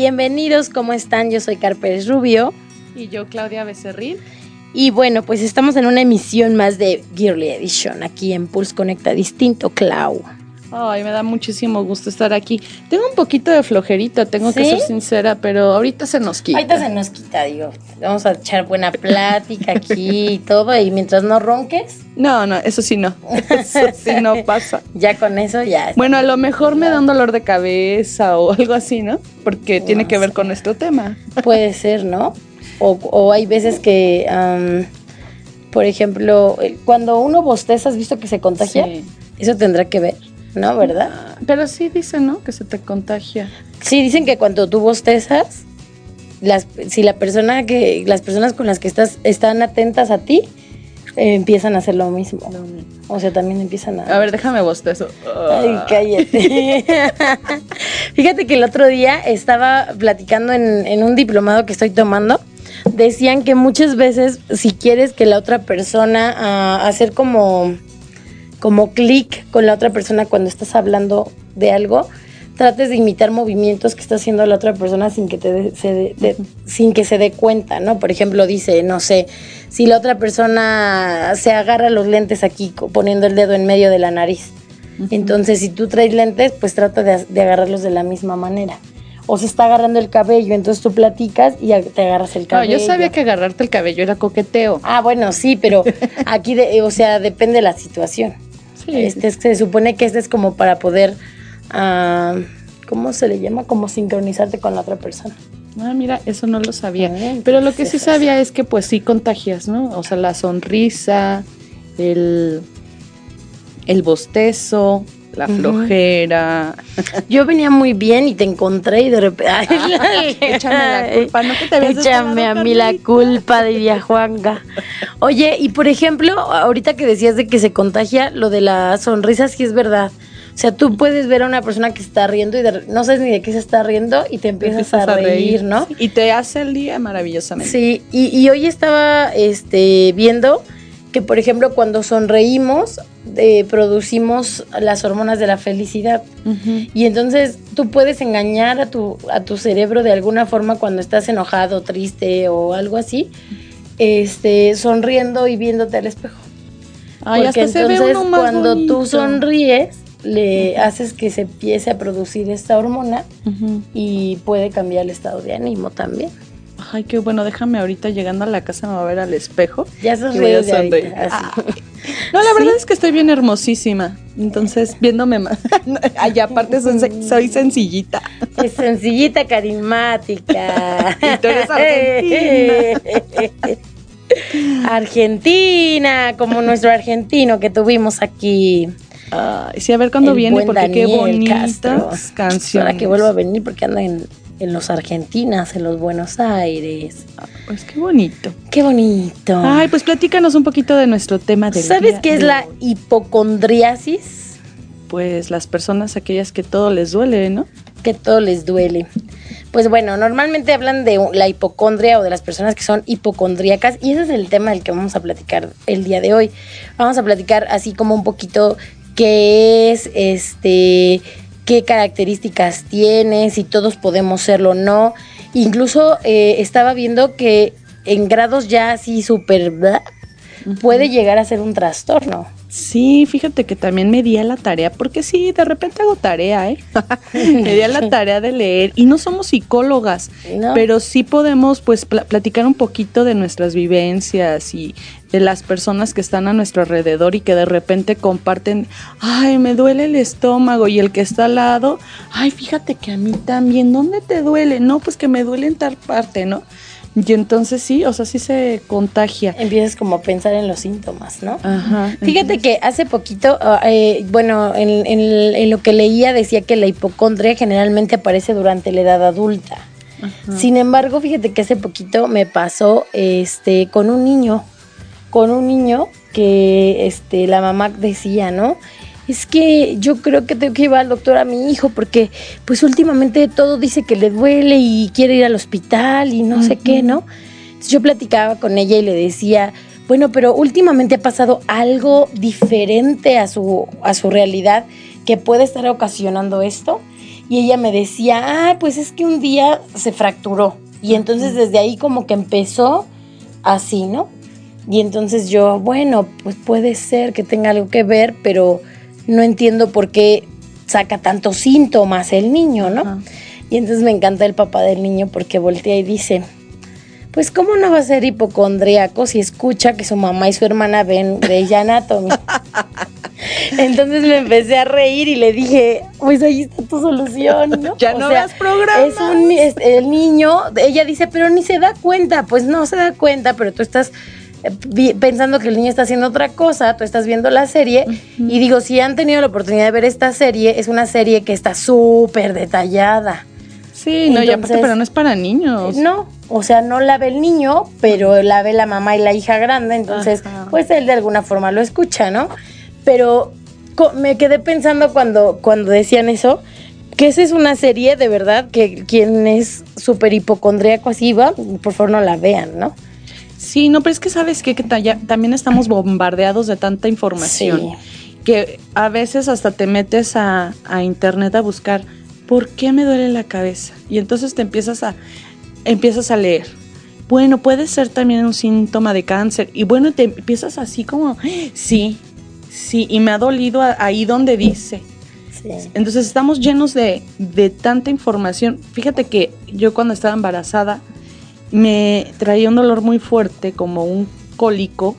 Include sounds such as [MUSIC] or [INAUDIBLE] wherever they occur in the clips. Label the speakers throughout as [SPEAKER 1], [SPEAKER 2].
[SPEAKER 1] Bienvenidos, ¿cómo están? Yo soy Carpes Rubio.
[SPEAKER 2] Y yo, Claudia Becerril.
[SPEAKER 1] Y bueno, pues estamos en una emisión más de Girly Edition, aquí en Pulse Conecta Distinto, Clau.
[SPEAKER 2] Ay, me da muchísimo gusto estar aquí. Tengo un poquito de flojerita, tengo que ser sincera, pero ahorita se nos quita.
[SPEAKER 1] Ahorita se nos quita, digo. Vamos a echar buena plática aquí y todo, y mientras no ronques.
[SPEAKER 2] No, no, eso sí no. [LAUGHS] Eso sí no pasa.
[SPEAKER 1] ya con eso ya.
[SPEAKER 2] Bueno, a lo mejor me da un dolor de cabeza o algo así, ¿no? Porque tiene que ver con nuestro tema.
[SPEAKER 1] Puede ser, ¿no? O, hay veces que, por ejemplo, cuando uno bosteza, ¿has visto que se contagia? Sí. Eso tendrá que ver. ¿No? ¿Verdad?
[SPEAKER 2] Pero sí dicen, ¿no? Que se te contagia.
[SPEAKER 1] Sí, dicen que cuando tú bostezas, las, si la persona que, las personas con las que estás están atentas a ti, eh, empiezan a hacer lo mismo. O sea, también empiezan a...
[SPEAKER 2] A ver, déjame bostezo.
[SPEAKER 1] Ay, cállate. [LAUGHS] Fíjate que el otro día estaba platicando en, en un diplomado que estoy tomando. Decían que muchas veces, si quieres que la otra persona uh, hacer como como clic con la otra persona cuando estás hablando de algo, trates de imitar movimientos que está haciendo la otra persona sin que, te se sin que se dé cuenta, ¿no? Por ejemplo, dice, no sé, si la otra persona se agarra los lentes aquí poniendo el dedo en medio de la nariz. Entonces, si tú traes lentes, pues trata de, agarrarlos de la misma manera o se está agarrando el cabello, entonces tú platicas y te agarras el cabello.
[SPEAKER 2] No, yo sabía que agarrarte el cabello era coqueteo.
[SPEAKER 1] Ah, bueno, sí, pero [LAUGHS] aquí, o sea, depende de la situación. Este, se supone que este es como para poder, ah, ¿cómo se le llama? Como sincronizarte con la otra persona.
[SPEAKER 2] Ah, mira, eso no lo sabía. Ah, Pero lo que sí sabía es que pues sí contagias, ¿no? O sea, la sonrisa, el, el bostezo, la flojera.
[SPEAKER 1] Yo venía muy bien y te encontré y de repente. [LAUGHS]
[SPEAKER 2] échame la culpa, no que te
[SPEAKER 1] Échame a mí la culpa, diría Juanga. Oye, y por ejemplo, ahorita que decías de que se contagia, lo de la sonrisa sí es verdad. O sea, tú puedes ver a una persona que está riendo y no sabes ni de qué se está riendo y te empiezas, a, reír, ¿no?
[SPEAKER 2] Y te hace el día maravillosamente.
[SPEAKER 1] Sí, y, y hoy estaba este, viendo que por ejemplo cuando sonreímos eh, producimos las hormonas de la felicidad. Y entonces tú puedes engañar a tu, a tu cerebro de alguna forma cuando estás enojado, triste o algo así, este, sonriendo y viéndote al espejo. Porque entonces cuando tú sonríes le haces que se empiece a producir esta hormona y puede cambiar el estado de ánimo también.
[SPEAKER 2] Ay, qué bueno, déjame ahorita llegando a la casa me voy a ver al espejo.
[SPEAKER 1] Ya sos de
[SPEAKER 2] No, la [LAUGHS] verdad es que estoy bien hermosísima. Entonces, viéndome más. [LAUGHS] Ay, aparte soy, sencillita.
[SPEAKER 1] Es sencillita, carismática. [LAUGHS]
[SPEAKER 2] y tú eres argentina.
[SPEAKER 1] Argentina, como nuestro argentino que tuvimos aquí.
[SPEAKER 2] Ay, sí, a ver cuándo viene, porque qué bonitas canciones.
[SPEAKER 1] Para que vuelva a venir, porque anda en en los Argentinas, en los Buenos Aires.
[SPEAKER 2] pues qué bonito.
[SPEAKER 1] Qué bonito.
[SPEAKER 2] Ay, pues platícanos un poquito de nuestro tema de
[SPEAKER 1] ¿Sabes qué es la hipocondriasis?
[SPEAKER 2] Pues las personas aquellas que todo les duele, ¿no?
[SPEAKER 1] Que todo les duele. Pues bueno, normalmente hablan de la hipocondria o de las personas que son hipocondríacas y ese es el tema del que vamos a platicar el día de hoy. Vamos a platicar así como un poquito qué es este qué características tiene, si todos podemos serlo o no. Incluso eh, estaba viendo que en grados ya así súper puede llegar a ser un trastorno.
[SPEAKER 2] Sí, fíjate que también me di a la tarea, porque sí, de repente hago tarea, ¿eh? [LAUGHS] me di a la tarea de leer y no somos psicólogas, pero sí podemos pues platicar un poquito de nuestras vivencias y de las personas que están a nuestro alrededor y que de repente comparten, ay, me duele el estómago y el que está al lado, ay, fíjate que a mí también, ¿dónde te duele? No, pues que me duele en tal parte, ¿no? Y entonces sí, o sea, sí se contagia.
[SPEAKER 1] Empiezas como a pensar en los síntomas, ¿no? Ajá. Fíjate que hace poquito, ah, eh, bueno, en, en, lo que leía decía que la hipocondria generalmente aparece durante la edad adulta. Sin embargo, fíjate que hace poquito me pasó este con un niño, con un niño que este la mamá decía, ¿no? Es que yo creo que tengo que llevar al doctor a mi hijo porque pues últimamente todo dice que le duele y quiere ir al hospital y no sé qué, ¿no? yo platicaba con ella y le decía, bueno, pero últimamente ha pasado algo diferente a su, a su realidad que puede estar ocasionando esto. Y ella me decía, ah, pues es que un día se fracturó. Y entonces desde ahí como que empezó así, ¿no? Y entonces yo, bueno, pues puede ser que tenga algo que ver, pero no entiendo por qué saca tantos síntomas el niño, ¿no? Y entonces me encanta el papá del niño porque voltea y dice, pues cómo no va a ser hipocondríaco si escucha que su mamá y su hermana ven Grey's Anatomy. [LAUGHS] Entonces me empecé a reír y le dije, pues ahí está tu solución, ¿no? [LAUGHS]
[SPEAKER 2] Ya no veas programas.
[SPEAKER 1] Es un, el niño, ella dice, pero ni se da cuenta. Pues no se da cuenta, pero tú estás pensando que el niño está haciendo otra cosa, tú estás viendo la serie y digo, si han tenido la oportunidad de ver esta serie, es una serie que está súper detallada.
[SPEAKER 2] Sí, no, ya pero no es para niños.
[SPEAKER 1] No, o sea, no la ve el niño, pero la ve la mamá y la hija grande, entonces, pues él de alguna forma lo escucha, ¿no? Pero me quedé pensando cuando, cuando decían eso, que esa es una serie de verdad que quien es súper hipocondríaco así va, por favor no la vean, ¿no?
[SPEAKER 2] Sí, no, pero es que sabes qué? que también estamos bombardeados de tanta información que a veces hasta te metes a, internet a buscar por qué me duele la cabeza y entonces te empiezas a empiezas a leer. Bueno, puede ser también un síntoma de cáncer y bueno, te empiezas así como sí, sí, y me ha dolido ahí donde dice. Entonces estamos llenos de, de tanta información. Fíjate que yo cuando estaba embarazada, me traía un dolor muy fuerte, como un cólico,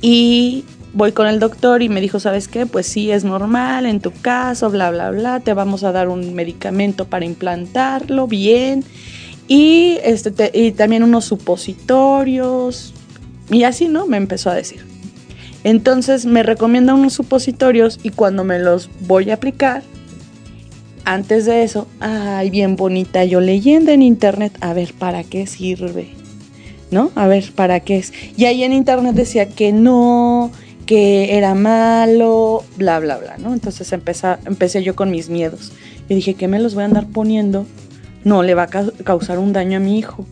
[SPEAKER 2] y voy con el doctor y me dijo, ¿sabes qué? Pues sí, es normal en tu caso, bla, bla, bla, te vamos a dar un medicamento para implantarlo bien, y, este, y también unos supositorios, y así, ¿no? Me empezó a decir. Entonces me recomienda unos supositorios y cuando me los voy a aplicar, antes de eso, ay, bien bonita, yo leyendo en internet, a ver, ¿para qué sirve? ¿No? A ver, ¿para qué es? Y ahí en internet decía que no, que era malo, bla, bla, bla, ¿no? Entonces empecé yo con mis miedos. Y dije, ¿qué me los voy a andar poniendo? No, le va a causar un daño a mi hijo.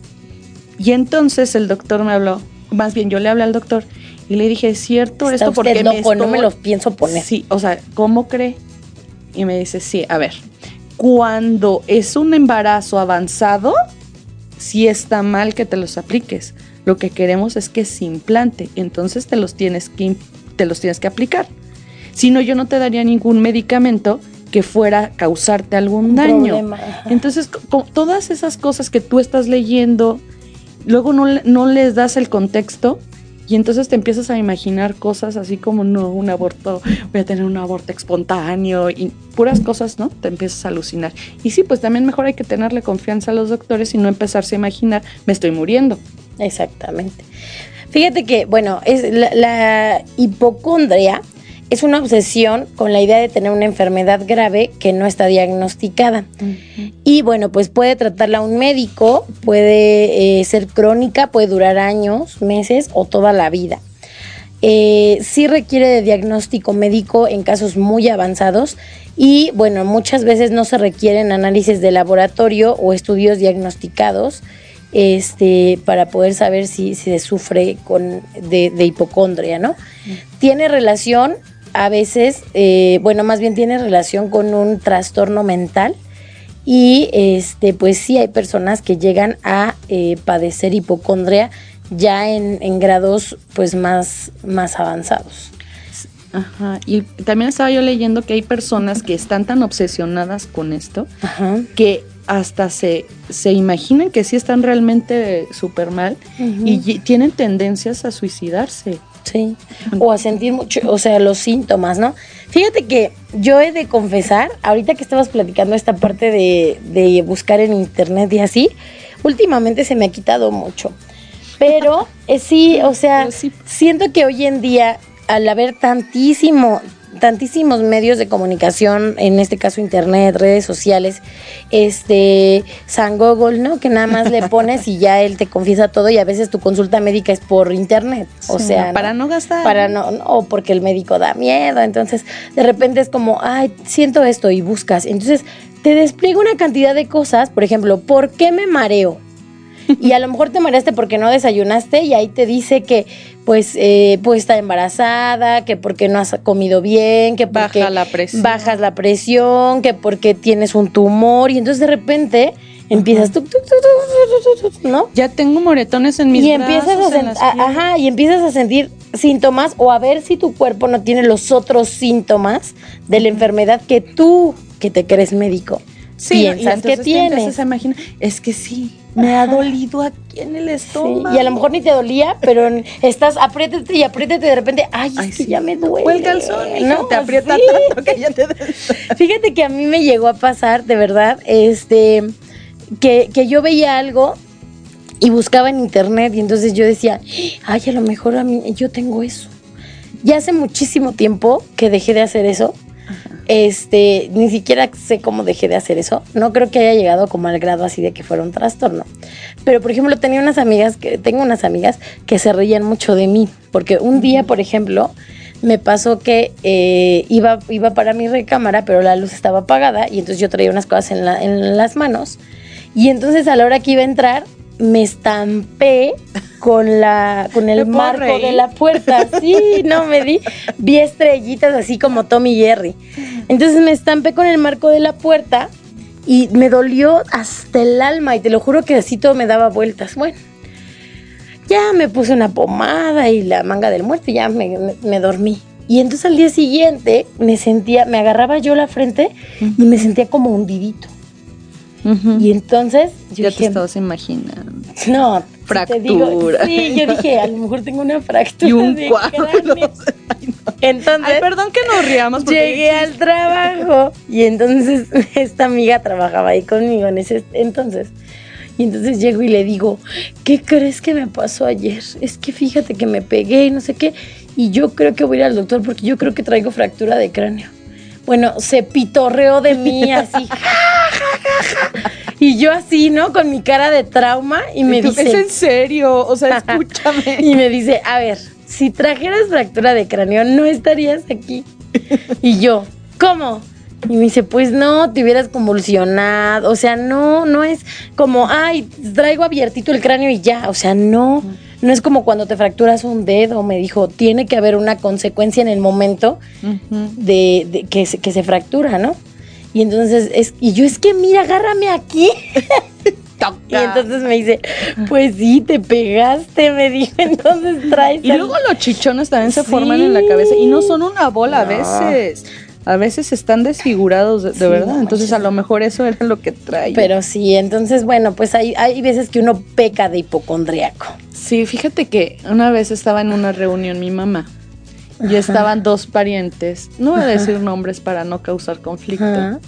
[SPEAKER 2] Y entonces el doctor me habló, más bien yo le hablé al doctor y le dije, ¿es cierto esto?
[SPEAKER 1] Porque me no me los pienso poner.
[SPEAKER 2] Sí, o sea, ¿cómo cree? Y me dice, sí, a ver, cuando es un embarazo avanzado, sí está mal que te los apliques. Lo que queremos es que se implante, entonces te los tienes que, te los tienes que aplicar. Si no, yo no te daría ningún medicamento que fuera a causarte algún daño. Entonces, todas esas cosas que tú estás leyendo, luego no, no les das el contexto y entonces te empiezas a imaginar cosas así como, no, un aborto, voy a tener un aborto espontáneo y puras cosas, ¿no? Te empiezas a alucinar. Y sí, pues también mejor hay que tenerle confianza a los doctores y no empezarse a imaginar, me estoy muriendo.
[SPEAKER 1] Exactamente. Fíjate que, bueno, es la hipocondria es una obsesión con la idea de tener una enfermedad grave que no está diagnosticada. Y bueno, pues puede tratarla un médico, puede eh, ser crónica, puede durar años, meses o toda la vida. Eh, sí requiere de diagnóstico médico en casos muy avanzados y bueno, muchas veces no se requieren análisis de laboratorio o estudios diagnosticados este, para poder saber si, se sufre con, de, hipocondria, ¿no? Tiene relación a veces, eh, bueno, más bien tiene relación con un trastorno mental y este, pues sí hay personas que llegan a eh, padecer hipocondria ya en, grados pues más, más avanzados.
[SPEAKER 2] Ajá. Y también estaba yo leyendo que hay personas que están tan obsesionadas con esto que hasta se, se imaginan que sí están realmente súper mal y tienen tendencias a suicidarse.
[SPEAKER 1] Sí. O a sentir mucho, o sea, los síntomas, ¿no? Fíjate que yo he de confesar, ahorita que estabas platicando esta parte de, de buscar en internet y así, últimamente se me ha quitado mucho. Pero eh, sí, o sea, siento que hoy en día, al haber tantísimo, tantísimos medios de comunicación, en este caso internet, redes sociales, este, San Google, ¿no? Que nada más le [LAUGHS] pones y ya él te confiesa todo y a veces tu consulta médica es por internet, o sea,
[SPEAKER 2] para no, gastar.
[SPEAKER 1] Para no, no, porque el médico da miedo, entonces de repente es como, ay, siento esto y buscas, entonces te despliega una cantidad de cosas, por ejemplo, ¿por qué me mareo? Y a lo mejor te mareaste porque no desayunaste y ahí te dice que pues eh, pues está embarazada, que porque no has comido bien, que porque
[SPEAKER 2] Baja la presión.
[SPEAKER 1] bajas la presión, que porque tienes un tumor y entonces de repente empiezas tuc, ¿no?
[SPEAKER 2] Ya tengo moretones en mis
[SPEAKER 1] y empiezas
[SPEAKER 2] brazos,
[SPEAKER 1] a,
[SPEAKER 2] en las
[SPEAKER 1] ajá, y empiezas a sentir síntomas o a ver si tu cuerpo no tiene los otros síntomas de la enfermedad que tú que te crees médico
[SPEAKER 2] Sí, y
[SPEAKER 1] piensas que
[SPEAKER 2] entonces te
[SPEAKER 1] tienes.
[SPEAKER 2] a imaginar, es que sí, me ha dolido aquí en el
[SPEAKER 1] Sí,
[SPEAKER 2] estómago.
[SPEAKER 1] y a lo mejor ni te dolía, pero estás apriétate y apriétate y de repente, ay, es
[SPEAKER 2] Ay,
[SPEAKER 1] que
[SPEAKER 2] sí.
[SPEAKER 1] ya me duele.
[SPEAKER 2] O el calzón, te aprieta
[SPEAKER 1] Sí.
[SPEAKER 2] tanto que ya te
[SPEAKER 1] Fíjate que a mí me llegó a pasar, de verdad, este, que, que yo veía algo y buscaba en internet y entonces yo decía, ay, a lo mejor a mí, yo tengo eso. Ya hace muchísimo tiempo que dejé de hacer eso. Este, ni siquiera sé cómo dejé de hacer eso. No creo que haya llegado como al grado así de que fuera un trastorno. Pero, por ejemplo, tenía unas amigas que, tengo unas amigas que se reían mucho de mí. Porque un día, por ejemplo, me pasó que eh, iba, iba para mi recámara, pero la luz estaba apagada y entonces yo traía unas cosas en, la- en las manos. Y entonces a la hora que iba a entrar, me estampé con la con
[SPEAKER 2] ¿Me
[SPEAKER 1] el marco
[SPEAKER 2] reír?
[SPEAKER 1] de la puerta. [LAUGHS] Sí, no me di. Vi estrellitas así como Tommy y Jerry. Entonces me estampé con el marco de la puerta y me dolió hasta el alma y te lo juro que así todo me daba vueltas. Bueno, ya me puse una pomada y la manga del muerto y ya me, me- me dormí. Y entonces al día siguiente me sentía, me agarraba yo la frente y me sentía como hundidito. Y entonces yo
[SPEAKER 2] ya te
[SPEAKER 1] dije,
[SPEAKER 2] estabas imaginando.
[SPEAKER 1] no, si te digo-
[SPEAKER 2] Fractura.
[SPEAKER 1] sí, yo [LAUGHS] dije, a lo mejor tengo una fractura
[SPEAKER 2] Y un
[SPEAKER 1] de. [LAUGHS] Entonces,
[SPEAKER 2] Ay, perdón que nos riamos. porque-
[SPEAKER 1] llegué al trabajo y entonces [LAUGHS] esta amiga trabajaba ahí conmigo en ese entonces. Y entonces llego y le digo, ¿qué crees que me pasó ayer? Es que fíjate que me pegué y no sé qué. Y yo creo que voy a ir al doctor porque yo creo que traigo fractura de cráneo. Bueno, se pitorreó de mí así. [LAUGHS] ja, ja, ja, ja. Y yo así, ¿no? Con mi cara de trauma y me
[SPEAKER 2] Tú,
[SPEAKER 1] dice...
[SPEAKER 2] Es en serio, o sea, [LAUGHS] escúchame.
[SPEAKER 1] Y me dice, a ver, si trajeras fractura de cráneo, no estarías aquí. Y yo, ¿cómo? Y me dice, pues no, te hubieras convulsionado. O sea, no, no es como, ay, traigo abiertito el cráneo y ya. O sea, no. No es como cuando te fracturas un dedo. Me dijo, tiene que haber una consecuencia en el momento de, de que, se, que se fractura, ¿no? Y entonces, es, y yo, es que mira, agárrame aquí. [LAUGHS] Y entonces me dice, pues sí, te pegaste, me dijo, [LAUGHS] entonces traes.
[SPEAKER 2] Y luego los chichones también se forman en la cabeza y no son una bola a veces. A veces están desfigurados de, de
[SPEAKER 1] Sí,
[SPEAKER 2] verdad.
[SPEAKER 1] no
[SPEAKER 2] Entonces a lo mejor eso era lo que traía.
[SPEAKER 1] Pero sí, entonces, bueno, pues hay, hay veces que uno peca de hipocondriaco.
[SPEAKER 2] Sí, fíjate que una vez estaba en una reunión mi mamá y estaban dos parientes, no voy a decir nombres para no causar conflicto.
[SPEAKER 1] Ajá.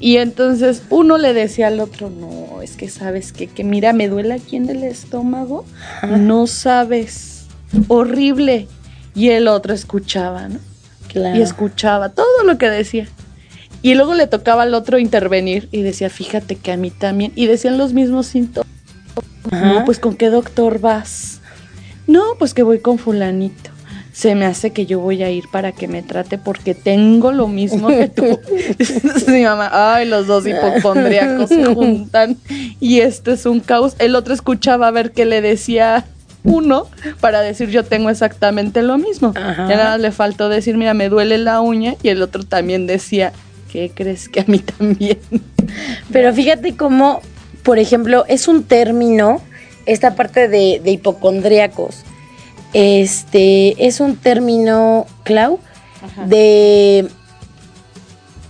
[SPEAKER 2] Y entonces uno le decía al otro, no, es que sabes que, que mira, me duele aquí en el estómago, no sabes, horrible. Y el otro escuchaba, ¿no?
[SPEAKER 1] Claro.
[SPEAKER 2] y escuchaba todo lo que decía. Y luego le tocaba al otro intervenir y decía, fíjate que a mí también. Y decían los mismos síntomas.
[SPEAKER 1] Ajá.
[SPEAKER 2] No, pues ¿con qué doctor vas? No, pues que voy con fulanito. Se me hace que yo voy a ir para que me trate porque tengo lo mismo que tú. [LAUGHS] [LAUGHS] mi mamá, ay, los dos hipocondríacos se [LAUGHS] juntan y este es un caos. El otro escuchaba a ver qué le decía uno para decir yo tengo exactamente lo mismo.
[SPEAKER 1] Ajá.
[SPEAKER 2] Ya nada más le faltó decir, mira, me duele la uña y el otro también decía, ¿qué crees que a mí también?
[SPEAKER 1] Pero fíjate cómo, por ejemplo, es un término, esta parte de, de hipocondríacos, este, es un término, Clau, de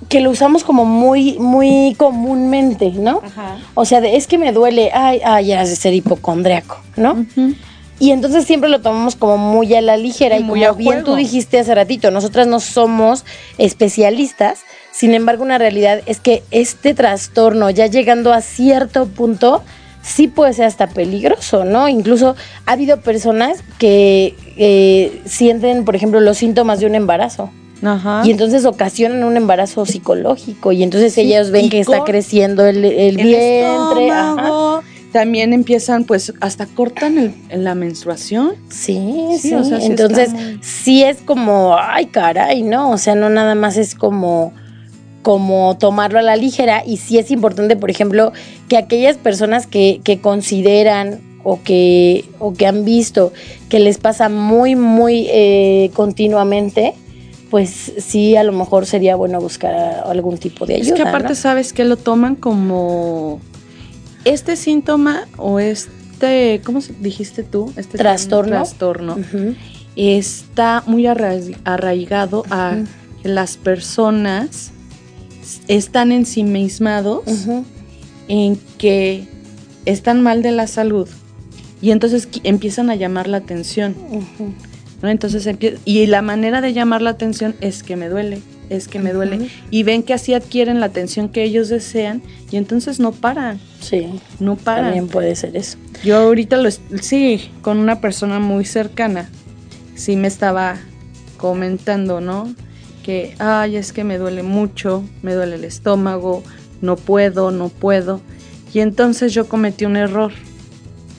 [SPEAKER 1] que lo usamos como muy, muy comúnmente, ¿no?
[SPEAKER 2] Ajá.
[SPEAKER 1] O sea, de, es que me duele, ay, ay, ya has de ser hipocondriaco, ¿no?
[SPEAKER 2] Ujú.
[SPEAKER 1] Y entonces siempre lo tomamos como muy a la ligera y,
[SPEAKER 2] muy
[SPEAKER 1] como
[SPEAKER 2] a
[SPEAKER 1] bien tú dijiste hace ratito, nosotras no somos especialistas, sin embargo una realidad es que este trastorno ya llegando a cierto punto sí puede ser hasta peligroso, ¿no? Incluso ha habido personas que eh, sienten, por ejemplo, los síntomas de un embarazo.
[SPEAKER 2] Ajá.
[SPEAKER 1] Y entonces ocasionan un embarazo psicológico y entonces
[SPEAKER 2] Sí,
[SPEAKER 1] ellos ven
[SPEAKER 2] y
[SPEAKER 1] que está creciendo el, el
[SPEAKER 2] El
[SPEAKER 1] vientre. ajá.
[SPEAKER 2] También empiezan, pues, hasta cortan el, en la menstruación.
[SPEAKER 1] Sí, sí,
[SPEAKER 2] Sí, o sea, sí
[SPEAKER 1] entonces
[SPEAKER 2] muy-
[SPEAKER 1] sí es como, ay, caray, ¿no? O sea, no nada más es como como tomarlo a la ligera y sí es importante, por ejemplo, que aquellas personas que, que consideran o que, o que han visto que les pasa muy, muy eh, continuamente, pues sí, a lo mejor sería bueno buscar algún tipo de ayuda.
[SPEAKER 2] es que aparte,
[SPEAKER 1] ¿no?
[SPEAKER 2] ¿sabes que Lo toman como este síntoma o este, ¿cómo dijiste tú? Este
[SPEAKER 1] Trastorno.
[SPEAKER 2] trastorno está muy arra- arraigado a que las personas están ensimismados
[SPEAKER 1] Ujú.
[SPEAKER 2] en que están mal de la salud y entonces empiezan a llamar la atención. Entonces y la manera de llamar la atención es que me duele, es que me duele y ven que así adquieren la atención que ellos desean y entonces no paran,
[SPEAKER 1] Sí,
[SPEAKER 2] no paran.
[SPEAKER 1] también puede ser eso.
[SPEAKER 2] Yo ahorita lo sí, con una persona muy cercana, sí me estaba comentando, ¿no? Que, ay, es que me duele mucho, me duele el estómago, no puedo, no puedo. Y entonces yo cometí un error,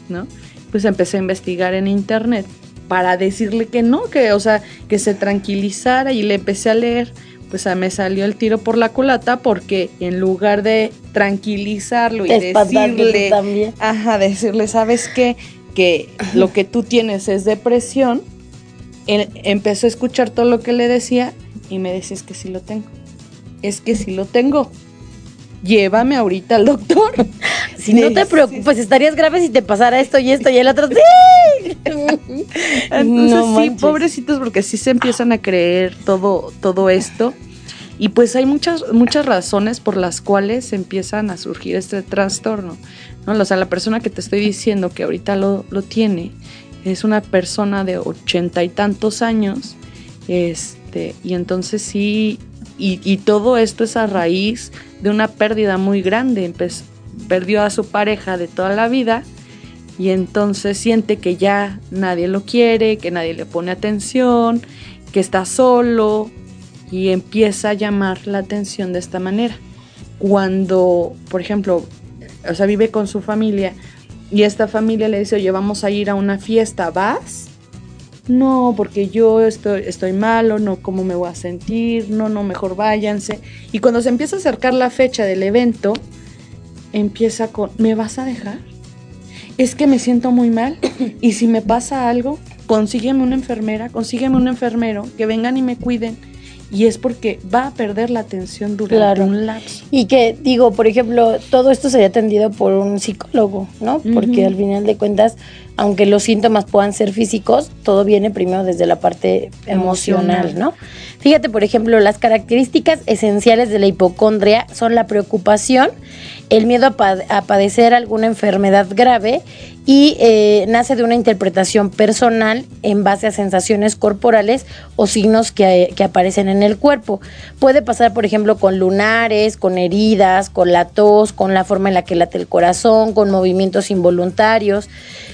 [SPEAKER 2] ¿no? Pues empecé a investigar en internet para decirle que no, que, o sea, que se tranquilizara y le empecé a leer. Pues a me salió el tiro por la culata porque en lugar de tranquilizarlo y decirle,
[SPEAKER 1] también.
[SPEAKER 2] Ajá, decirle, ¿sabes qué? Que lo que tú tienes es depresión. Él empezó a escuchar todo lo que le decía y me decía, es que sí lo tengo. Es que sí lo tengo. Llévame ahorita al doctor. [LAUGHS]
[SPEAKER 1] Si no te preocupes, estarías grave si te pasara esto y esto y el otro. [LAUGHS] ¡Sí! [LAUGHS]
[SPEAKER 2] Entonces
[SPEAKER 1] No
[SPEAKER 2] sí, pobrecitos, porque sí se empiezan a creer todo, todo esto. Y pues hay muchas, muchas razones por las cuales empiezan a surgir este trastorno. ¿no? O sea, la persona que te estoy diciendo que ahorita lo, lo tiene es una persona de ochenta y tantos años. Este, y entonces sí, y, y todo esto es a raíz de una pérdida muy grande. Perdió a su pareja de toda la vida y entonces siente que ya nadie lo quiere, que nadie le pone atención, que está solo y empieza a llamar la atención de esta manera. Cuando, por ejemplo, o sea, vive con su familia y esta familia le dice, oye, vamos a ir a una fiesta, ¿vas? No, porque yo estoy, estoy malo, no, ¿cómo me voy a sentir? No, no, mejor váyanse. Y cuando se empieza a acercar la fecha del evento, empieza con, ¿me vas a dejar? Es que me siento muy mal [COUGHS] y si me pasa algo, consígueme una enfermera, consígueme un enfermero, que vengan y me cuiden. Y es porque va a perder la atención durante
[SPEAKER 1] Claro.
[SPEAKER 2] un lapso.
[SPEAKER 1] Y que, digo, por ejemplo, todo esto sería atendido por un psicólogo, ¿no? Porque al final de cuentas, aunque los síntomas puedan ser físicos, todo viene primero desde la parte emocional,
[SPEAKER 2] Emocional.
[SPEAKER 1] ¿no? Fíjate, por ejemplo, las características esenciales de la hipocondria son la preocupación, el miedo a padecer alguna enfermedad grave y eh, nace de una interpretación personal en base a sensaciones corporales o signos que, que aparecen en el cuerpo. Puede pasar, por ejemplo, con lunares, con heridas, con la tos, con la forma en la que late el corazón, con movimientos involuntarios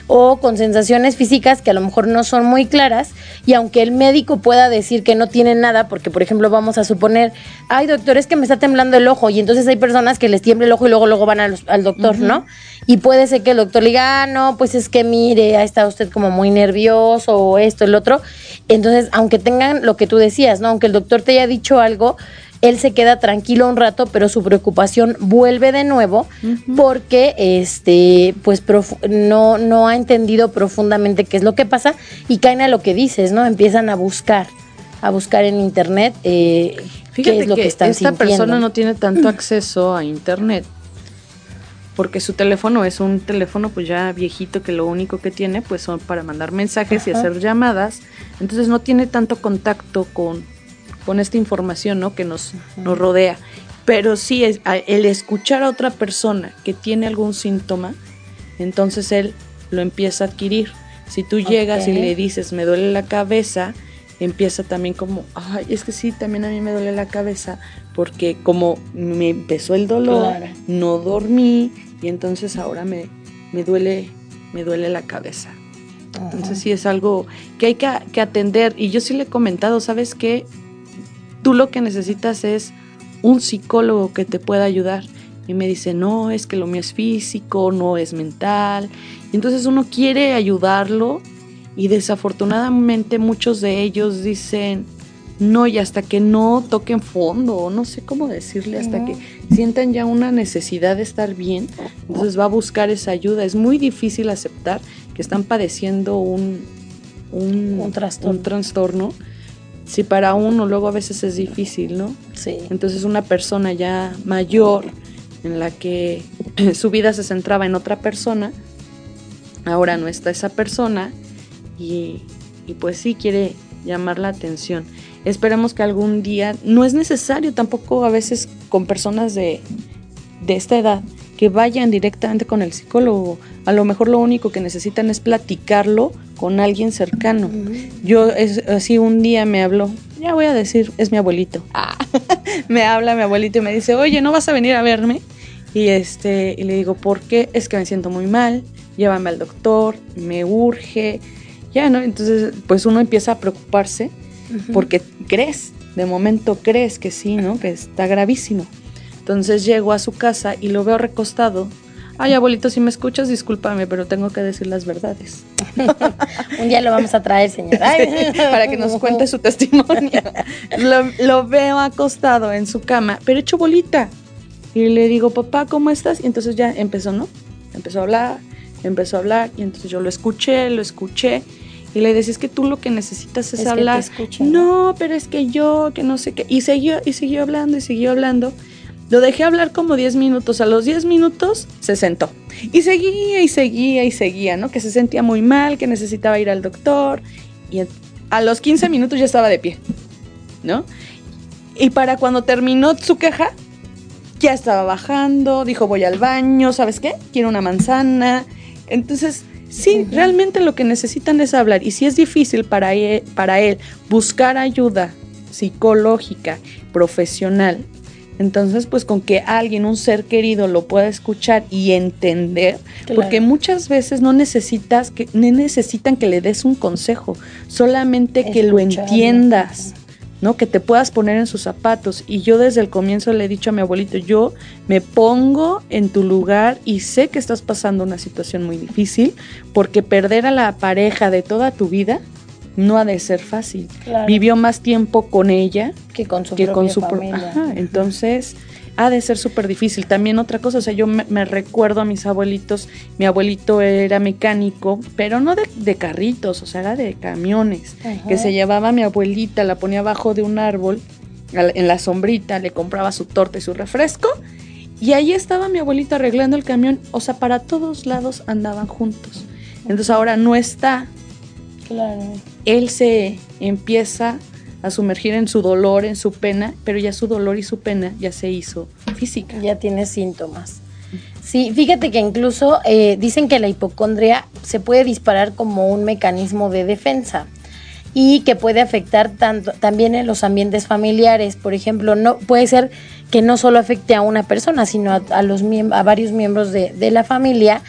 [SPEAKER 1] o con sensaciones físicas que a lo mejor no son muy claras y aunque el médico pueda decir que no tiene nada, porque por ejemplo vamos a suponer, ay doctor, es que me está temblando el ojo y entonces hay personas que les tiembla el ojo y luego luego van al, al doctor, ¿no? Y puede ser que el doctor le diga, ah, no, pues es que mire, ha estado usted como muy nervioso o esto, el otro. Entonces, aunque tengan lo que tú decías, ¿no? Aunque el doctor te haya dicho algo, él se queda tranquilo un rato, pero su preocupación vuelve de nuevo porque este pues no no ha entendido profundamente qué es lo que pasa y caen a lo que dices, ¿no? Empiezan a buscar a buscar en internet eh,
[SPEAKER 2] Fíjate
[SPEAKER 1] qué es lo que,
[SPEAKER 2] que
[SPEAKER 1] están
[SPEAKER 2] esta
[SPEAKER 1] sintiendo.
[SPEAKER 2] persona no tiene tanto acceso a internet porque su teléfono es un teléfono pues ya viejito que lo único que tiene pues son para mandar mensajes y hacer llamadas. Entonces no tiene tanto contacto con, con esta información ¿no? que nos, nos rodea. Pero sí es, el escuchar a otra persona que tiene algún síntoma entonces él lo empieza a adquirir. Si tú llegas y le dices, me duele la cabeza, empieza también como, ay, es que sí, también a mí me duele la cabeza, porque como me empezó el dolor, no dormí y entonces ahora me, me, duele, me duele la cabeza. Entonces sí es algo que hay que, que, atender y yo sí le he comentado, ¿sabes qué? Tú lo que necesitas es un psicólogo que te pueda ayudar. Y me dice, no, es que lo mío es físico, no es mental. Y entonces uno quiere ayudarlo y desafortunadamente muchos de ellos dicen, no, y hasta que no toquen fondo, no sé cómo decirle, hasta que sientan ya una necesidad de estar bien, entonces va a buscar esa ayuda. Es muy difícil aceptar que están padeciendo un, un, trastorno. un trastorno. Si para uno luego a veces es difícil, ¿no?
[SPEAKER 1] Sí.
[SPEAKER 2] Entonces una persona ya mayor en la que [CLEARS THROAT] su vida se centraba en otra persona, ahora no está esa persona y, pues sí quiere llamar la atención. Esperemos que algún día, no es necesario tampoco a veces con personas de, esta edad, que vayan directamente con el psicólogo. A lo mejor lo único que necesitan es platicarlo con alguien cercano. Yo es, así un día me habló, ya voy a decir, es mi abuelito. Ah. [LAUGHS] me habla mi abuelito y me dice, oye, ¿no vas a venir a verme? Y, este, y le digo, ¿por qué? Es que me siento muy mal, llévame al doctor, me urge ya, ¿no? Entonces, pues uno empieza a preocuparse porque crees, de momento crees que sí, ¿no? Que está gravísimo. Entonces llego a su casa y lo veo recostado. Ay, abuelito, si me escuchas, discúlpame, pero tengo que decir las verdades. [LAUGHS]
[SPEAKER 1] Un día lo vamos a traer, señora. [LAUGHS]
[SPEAKER 2] para que nos cuente su testimonio. [LAUGHS] Lo, lo, veo acostado en su cama, pero hecho bolita. Y le digo, papá, ¿cómo estás? Y entonces ya empezó, ¿no? Empezó a hablar, empezó a hablar, y entonces yo lo escuché, lo escuché, y le decía, es que tú lo que necesitas es, hablar. no, pero es que yo, que no sé qué. Y siguió, y siguió hablando, y siguió hablando. Lo dejé hablar como 10 minutos. A los 10 minutos se sentó. Y seguía y seguía y seguía, ¿no? Que se sentía muy mal, que necesitaba ir al doctor. Y a los 15 minutos ya estaba de pie, ¿no? Y para cuando terminó su queja, ya estaba bajando, dijo voy al baño, ¿sabes qué? Quiero una manzana. Entonces Sí, realmente lo que necesitan es hablar. Y si es difícil para él, para él buscar ayuda psicológica, profesional, entonces pues con que alguien, un ser querido, lo pueda escuchar y entender, porque muchas veces no necesitas que, no necesitan que le des un consejo, solamente que lo entiendas. ¿No? Que te puedas poner en sus zapatos. Y yo desde el comienzo le he dicho a mi abuelito, yo me pongo en tu lugar y sé que estás pasando una situación muy difícil, porque perder a la pareja de toda tu vida no ha de ser fácil. Vivió más tiempo con ella
[SPEAKER 1] que con su, que con su familia.
[SPEAKER 2] entonces ha de ser súper difícil. También otra cosa, o sea, yo me, recuerdo a mis abuelitos, mi abuelito era mecánico, pero no de, carritos, o sea, era de camiones, que se llevaba a mi abuelita, la ponía abajo de un árbol, en la sombrita, le compraba su torta y su refresco, y ahí estaba mi abuelito arreglando el camión, o sea, para todos lados andaban juntos. Entonces ahora no está.
[SPEAKER 1] Claro.
[SPEAKER 2] Él se empieza a sumergir en su dolor, en su pena, pero ya su dolor y su pena ya se hizo física.
[SPEAKER 1] Ya tiene síntomas. Sí, fíjate que incluso eh, dicen que la hipocondria se puede disparar como un mecanismo de defensa y que puede afectar tanto también en los ambientes familiares. Por ejemplo, no puede ser que no solo afecte a una persona, sino a, los a varios miembros de la familia.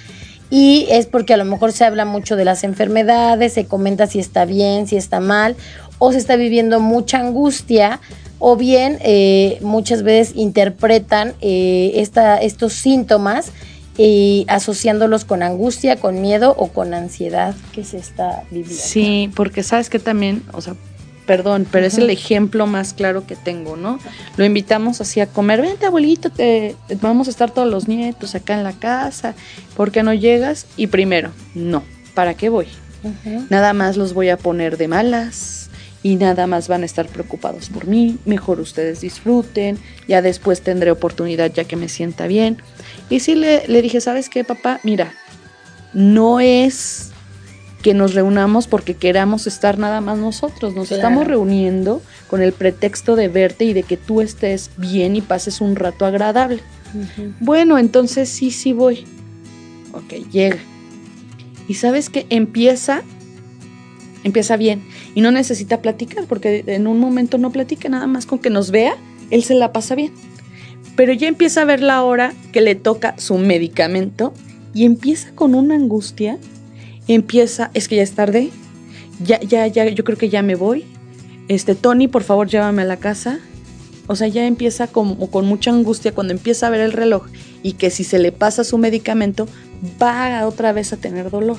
[SPEAKER 1] Y es porque a lo mejor se habla mucho de las enfermedades, se comenta si está bien, si está mal, o se está viviendo mucha angustia o bien eh, muchas veces interpretan eh, esta, estos síntomas y asociándolos con angustia, con miedo o con ansiedad que se está viviendo.
[SPEAKER 2] Sí, porque sabes que también, o sea, perdón, pero es el ejemplo más claro que tengo, ¿no? Lo invitamos así a comer, vente abuelito, te, vamos a estar todos los nietos acá en la casa, ¿por qué no llegas? Y primero, no, ¿para qué voy? Nada más los voy a poner de malas, y nada más van a estar preocupados por mí, mejor ustedes disfruten, ya después tendré oportunidad ya que me sienta bien. Y sí le, dije, ¿sabes qué, papá? Mira, no es que nos reunamos porque queramos estar nada más nosotros, nos estamos reuniendo con el pretexto de verte y de que tú estés bien y pases un rato agradable. Bueno, entonces sí, sí voy. Ok, llega. Y sabes que empieza, empieza bien. Y no necesita platicar, porque en un momento no platica, nada más con que nos vea, él se la pasa bien. Pero ya empieza a ver la hora que le toca su medicamento y empieza con una angustia. Empieza, es que ya es tarde, ya, ya, ya, yo creo que ya me voy. Este, Tony, por favor, llévame a la casa. O sea, ya empieza como con mucha angustia cuando empieza a ver el reloj y que si se le pasa su medicamento, va otra vez a tener dolor.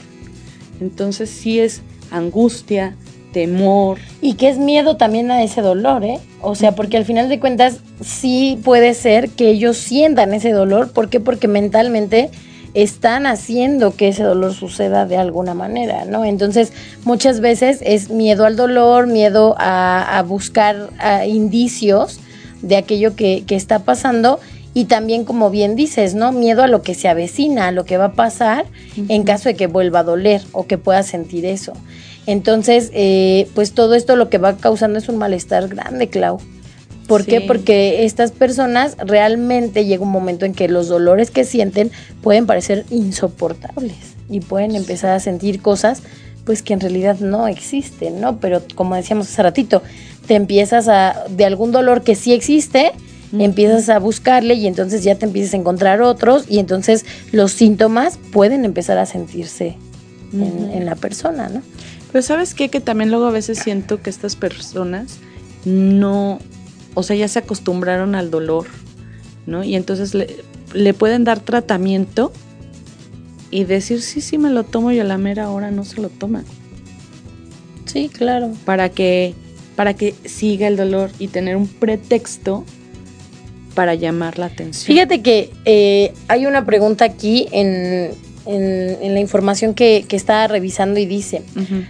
[SPEAKER 2] Entonces sí es angustia, temor.
[SPEAKER 1] Y que es miedo también a ese dolor, ¿eh? O sea, porque al final de cuentas sí puede ser que ellos sientan ese dolor. ¿Por qué? Porque mentalmente están haciendo que ese dolor suceda de alguna manera, ¿no? Entonces, muchas veces es miedo al dolor, miedo a, buscar indicios de aquello que, que está pasando y también, como bien dices, ¿no? Miedo a lo que se avecina, a lo que va a pasar en caso de que vuelva a doler o que pueda sentir eso. Entonces, eh, pues todo esto lo que va causando es un malestar grande, Clau. ¿Por qué? Porque estas personas realmente llega un momento en que los dolores que sienten pueden parecer insoportables y pueden empezar a sentir cosas pues que en realidad no existen, ¿no? Pero como decíamos hace ratito, te empiezas a, de algún dolor que sí existe, empiezas a buscarle y entonces ya te empiezas a encontrar otros y entonces los síntomas pueden empezar a sentirse en, la persona, ¿no?
[SPEAKER 2] Pero sabes qué? Que también luego a veces siento que estas personas no, o sea, ya se acostumbraron al dolor, ¿no? Y entonces le, le pueden dar tratamiento y decir, sí, sí, me lo tomo y a la mera hora no se lo toman.
[SPEAKER 1] Sí, claro.
[SPEAKER 2] Para que, para que siga el dolor y tener un pretexto para llamar la atención.
[SPEAKER 1] Fíjate que eh, hay una pregunta aquí en, en, la información que, que, estaba revisando y dice,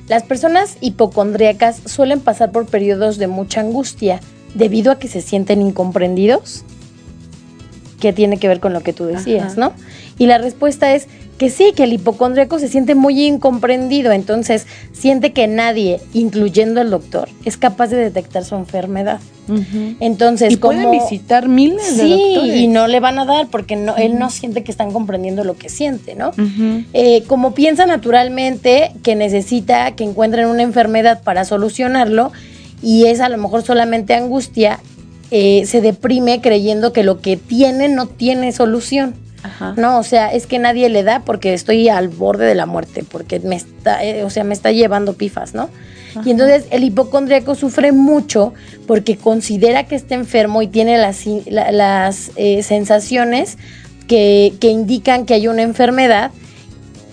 [SPEAKER 1] las personas hipocondríacas suelen pasar por periodos de mucha angustia debido a que se sienten incomprendidos, que tiene que ver con lo que tú decías, ¿no? Y la respuesta es que sí, que el hipocondríaco se siente muy incomprendido, entonces siente que nadie, incluyendo el doctor, es capaz de detectar su enfermedad. Entonces,
[SPEAKER 2] y pueden visitar miles de doctores.
[SPEAKER 1] y no le van a dar porque no, él no siente que están comprendiendo lo que siente, ¿no? Eh, como piensa naturalmente que necesita que encuentren una enfermedad para solucionarlo y es a lo mejor solamente angustia, eh, se deprime creyendo que lo que tiene no tiene solución. No, o sea, es que nadie le da porque estoy al borde de la muerte, porque me está, eh, o sea, me está llevando pifas, ¿no? Y entonces el hipocondríaco sufre mucho porque considera que está enfermo y tiene las, las eh, sensaciones que, que, indican que hay una enfermedad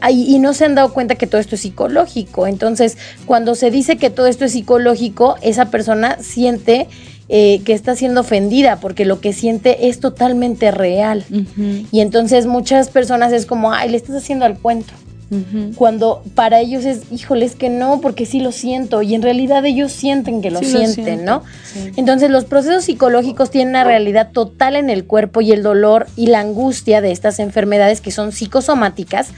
[SPEAKER 1] y no se han dado cuenta que todo esto es psicológico. Entonces, cuando se dice que todo esto es psicológico, esa persona siente eh, que está siendo ofendida porque lo que siente es totalmente real. Y entonces muchas personas es como, ay, le estás haciendo al cuento. Cuando para ellos es, híjole, es que no, porque sí lo siento. Y en realidad ellos sienten que lo sienten, ¿no? Entonces los procesos psicológicos tienen una realidad total en el cuerpo y el dolor y la angustia de estas enfermedades que son psicosomáticas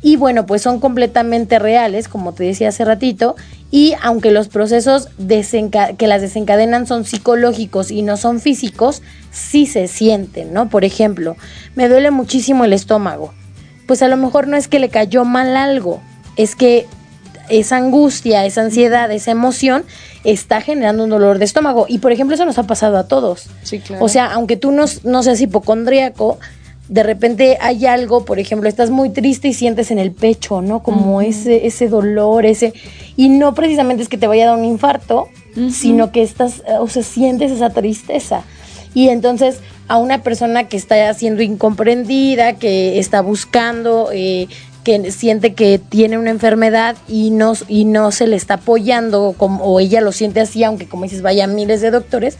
[SPEAKER 1] y bueno, pues son completamente reales, como te decía hace ratito, y aunque los procesos que las desencadenan son psicológicos y no son físicos, sí se sienten, ¿no? Por ejemplo, me duele muchísimo el estómago. Pues a lo mejor no es que le cayó mal algo, es que esa angustia, esa ansiedad, esa emoción está generando un dolor de estómago. Y por ejemplo, eso nos ha pasado a todos.
[SPEAKER 2] Sí, claro.
[SPEAKER 1] O sea, aunque tú no, no seas hipocondríaco, de repente hay algo, por ejemplo, estás muy triste y sientes en el pecho, ¿no? Como ese, ese dolor, ese. Y no precisamente es que te vaya a dar un infarto, sino que estás, o sea, sientes esa tristeza. Y entonces a una persona que está siendo incomprendida, que está buscando, eh, que siente que tiene una enfermedad y no, y no se le está apoyando, como, o ella lo siente así, aunque como dices, vaya miles de doctores,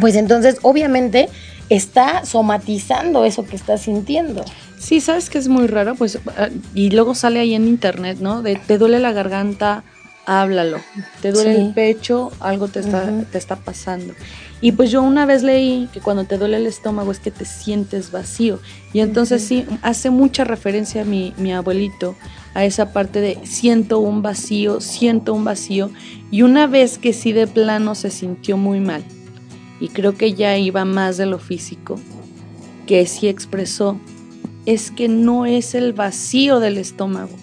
[SPEAKER 1] pues entonces obviamente está somatizando eso que está sintiendo.
[SPEAKER 2] Sí, sabes que es muy raro, pues, ah, y luego sale ahí en internet, ¿no? De te duele la garganta, háblalo. Te duele el pecho, algo te está, te está pasando. Y pues yo una vez leí que cuando te duele el estómago es que te sientes vacío. Y entonces sí, hace mucha referencia a mi, mi abuelito, a esa parte de siento un vacío, siento un vacío. Y una vez que sí de plano se sintió muy mal, y creo que ya iba más de lo físico, que sí expresó, es que no es el vacío del estómago,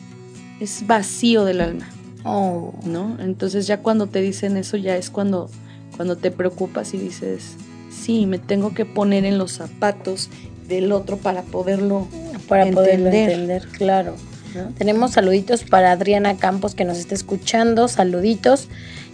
[SPEAKER 2] es vacío del alma.
[SPEAKER 1] Oh.
[SPEAKER 2] ¿No? Entonces ya cuando te dicen eso ya es cuando, cuando te preocupas y dices, sí, me tengo que poner en los zapatos del otro para poderlo
[SPEAKER 1] para poderlo entender, claro. Tenemos saluditos para Adriana Campos que nos está escuchando, saluditos.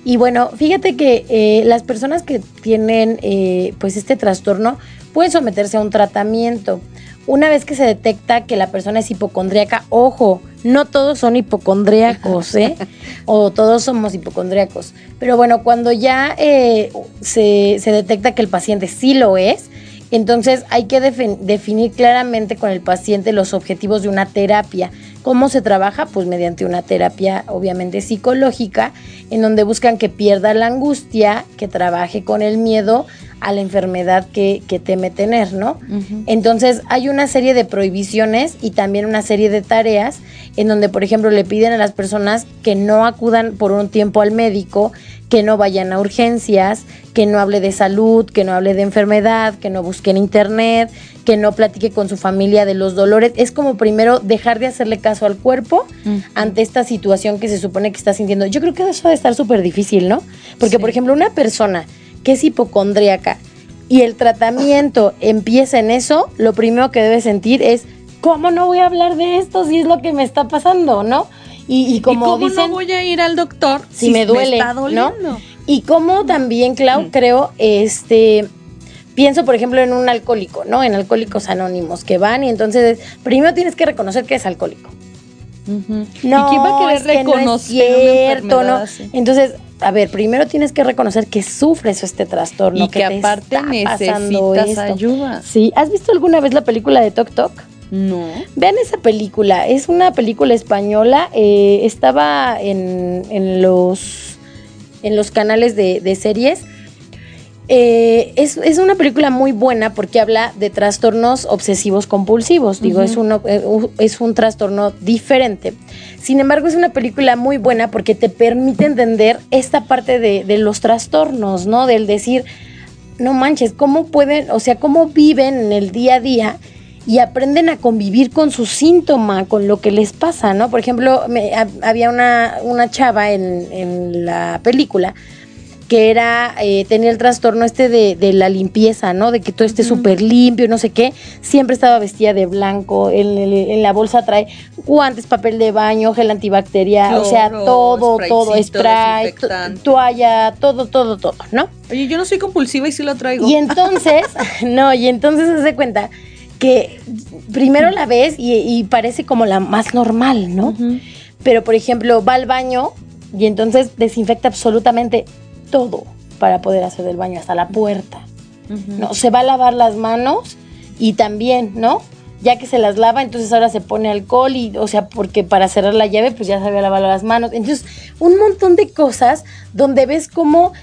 [SPEAKER 1] Y bueno, fíjate que eh, las personas que tienen eh, pues este trastorno pueden someterse a un tratamiento. Una vez que se detecta que la persona es hipocondríaca, ojo, no todos son hipocondríacos, ¿eh? [LAUGHS] o todos somos hipocondríacos. Pero bueno, cuando ya eh, se, se detecta que el paciente sí lo es, entonces hay que definir claramente con el paciente los objetivos de una terapia. ¿Cómo se trabaja? Pues mediante una terapia obviamente psicológica, en donde buscan que pierda la angustia, que trabaje con el miedo a la enfermedad que, teme tener, ¿no? Entonces hay una serie de prohibiciones y también una serie de tareas en donde, por ejemplo, le piden a las personas que no acudan por un tiempo al médico, que no vayan a urgencias, que no hable de salud, que no hable de enfermedad, que no busque en internet, que no platique con su familia de los dolores. Es como primero dejar de hacerle caso al cuerpo ante esta situación que se supone que está sintiendo. Yo creo que eso debe estar súper difícil, ¿no? Porque, por ejemplo, una persona que es hipocondríaca y el tratamiento empieza en eso, lo primero que debe sentir es, ¿cómo no voy a hablar de esto si es lo que me está pasando, no? Y, como
[SPEAKER 2] cómo no voy a ir al doctor
[SPEAKER 1] si, me duele, ¿no? Y como también, Clau, creo, este, pienso, por ejemplo, en un alcohólico, ¿no? En alcohólicos anónimos que van y entonces primero tienes que reconocer que es alcohólico.
[SPEAKER 2] No, ¿Y quién va a querer reconocer
[SPEAKER 1] no ¿no? Entonces, a ver, primero tienes que reconocer que sufres este trastorno.
[SPEAKER 2] Y que, aparte necesitas ayuda.
[SPEAKER 1] Sí, ¿has visto alguna vez la película de Tok Tok?
[SPEAKER 2] No.
[SPEAKER 1] Vean esa película, es una película española, eh, estaba en, los, en los canales de, series. Eh, es, una película muy buena porque habla de trastornos obsesivos compulsivos. Digo, es, uno, eh, es un trastorno diferente. Sin embargo, es una película muy buena porque te permite entender esta parte de, de los trastornos, ¿no? Del decir, no manches, ¿cómo pueden, o sea, cómo viven en el día a día? Y aprenden a convivir con su síntoma, con lo que les pasa, ¿no? Por ejemplo, me, había una, una chava en, en, la película que era, eh, tenía el trastorno este de, de, la limpieza, ¿no? De que todo esté súper limpio, no sé qué. Siempre estaba vestida de blanco, en, en, la bolsa trae guantes, papel de baño, gel antibacterial, o sea, todo, todo, spray, toalla, todo, todo, todo, ¿no?
[SPEAKER 2] Oye, yo no soy compulsiva y sí lo traigo.
[SPEAKER 1] Y entonces, [LAUGHS] no, y entonces se hace cuenta que primero la ves y, parece como la más normal, ¿no? Pero, por ejemplo, va al baño y entonces desinfecta absolutamente todo para poder hacer del baño, hasta la puerta. ¿no? Se va a lavar las manos y también, ¿no? Ya que se las lava, entonces ahora se pone alcohol y, o sea, porque para cerrar la llave, pues ya se había lavado las manos. Entonces, un montón de cosas donde ves cómo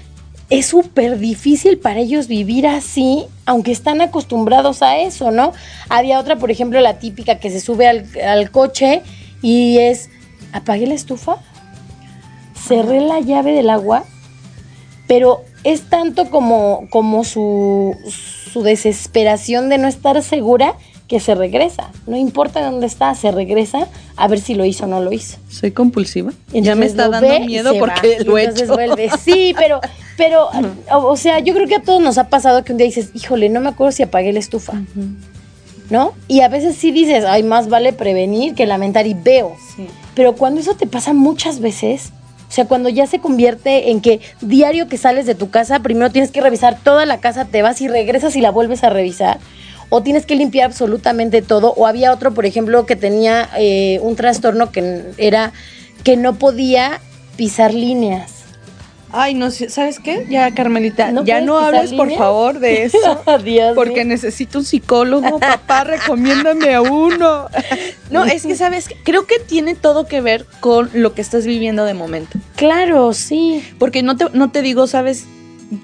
[SPEAKER 1] es súper difícil para ellos vivir así, aunque están acostumbrados a eso, ¿no? Había otra, por ejemplo, la típica que se sube al, coche y es, apagué la estufa, cerré la llave del agua, pero es tanto como, como su, su desesperación de no estar segura que se regresa. No importa dónde está, se regresa a ver si lo hizo o no lo hizo.
[SPEAKER 2] Soy compulsiva. ya me está dando miedo porque lo he hecho.
[SPEAKER 1] Vuelve. Sí, pero, pero, [LAUGHS] o, sea, yo creo que a todos nos ha pasado que un día dices, híjole, no me acuerdo si apagué la estufa. ¿No? Y a veces sí dices, ay, más vale prevenir que lamentar y veo. Pero cuando eso te pasa muchas veces, o sea, cuando ya se convierte en que diario que sales de tu casa, primero tienes que revisar toda la casa, te vas y regresas y la vuelves a revisar o tienes que limpiar absolutamente todo, o había otro, por ejemplo, que tenía eh, un trastorno que era que no podía pisar líneas.
[SPEAKER 2] Ay, no sé, ¿sabes qué? Ya, Carmelita, ya no hables, por favor, de [LAUGHS] eso. Dios porque necesito un psicólogo, papá, recomiéndame a uno. [LAUGHS] no, es que, ¿sabes? Creo que tiene todo que ver con lo que estás viviendo de momento.
[SPEAKER 1] Claro, sí.
[SPEAKER 2] Porque no te, no te digo, ¿sabes?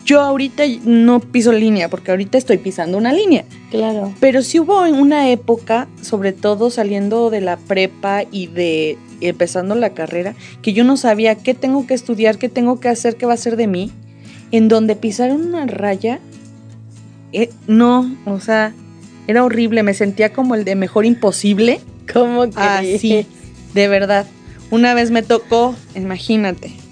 [SPEAKER 2] Yo ahorita no piso línea, porque ahorita estoy pisando una línea.
[SPEAKER 1] Claro.
[SPEAKER 2] Pero sí hubo una época, sobre todo saliendo de la prepa y de empezando la carrera, que yo no sabía qué tengo que estudiar, qué tengo que hacer, qué va a ser de mí, en donde pisaron una raya, eh, no, o sea, era horrible, me sentía como el de mejor imposible.
[SPEAKER 1] ¿Cómo que?
[SPEAKER 2] Así, de verdad Una vez me tocó, imagínate.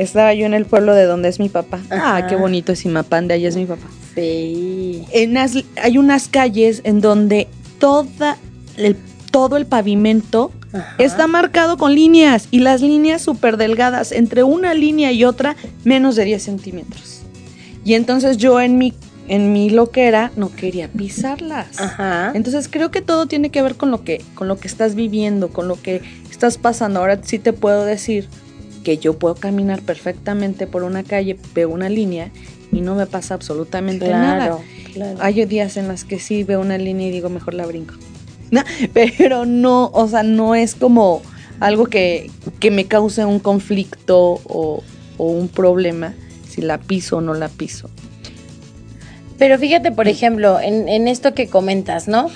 [SPEAKER 2] Estaba yo en el pueblo de donde es mi papá. Ah, qué bonito es Imapán, de ahí es mi papá.
[SPEAKER 1] Sí.
[SPEAKER 2] En hay unas calles en donde toda el, todo el pavimento
[SPEAKER 1] Ajá.
[SPEAKER 2] está marcado con líneas y las líneas súper delgadas, entre una línea y otra, menos de 10 centímetros. Y entonces yo en mi, en mi loquera no quería pisarlas.
[SPEAKER 1] Ajá.
[SPEAKER 2] Entonces creo que todo tiene que ver con lo que, con lo que estás viviendo, con lo que estás pasando. Ahora sí te puedo decir que yo puedo caminar perfectamente por una calle, veo una línea y no me pasa absolutamente nada.
[SPEAKER 1] Claro, claro.
[SPEAKER 2] Hay días en las que sí veo una línea y digo, mejor la brinco. [LAUGHS] No, pero no, o sea, no es como algo que, que me cause un conflicto o, o un problema si la piso o no la piso.
[SPEAKER 1] Pero fíjate, por ejemplo, en, en esto que comentas, ¿no?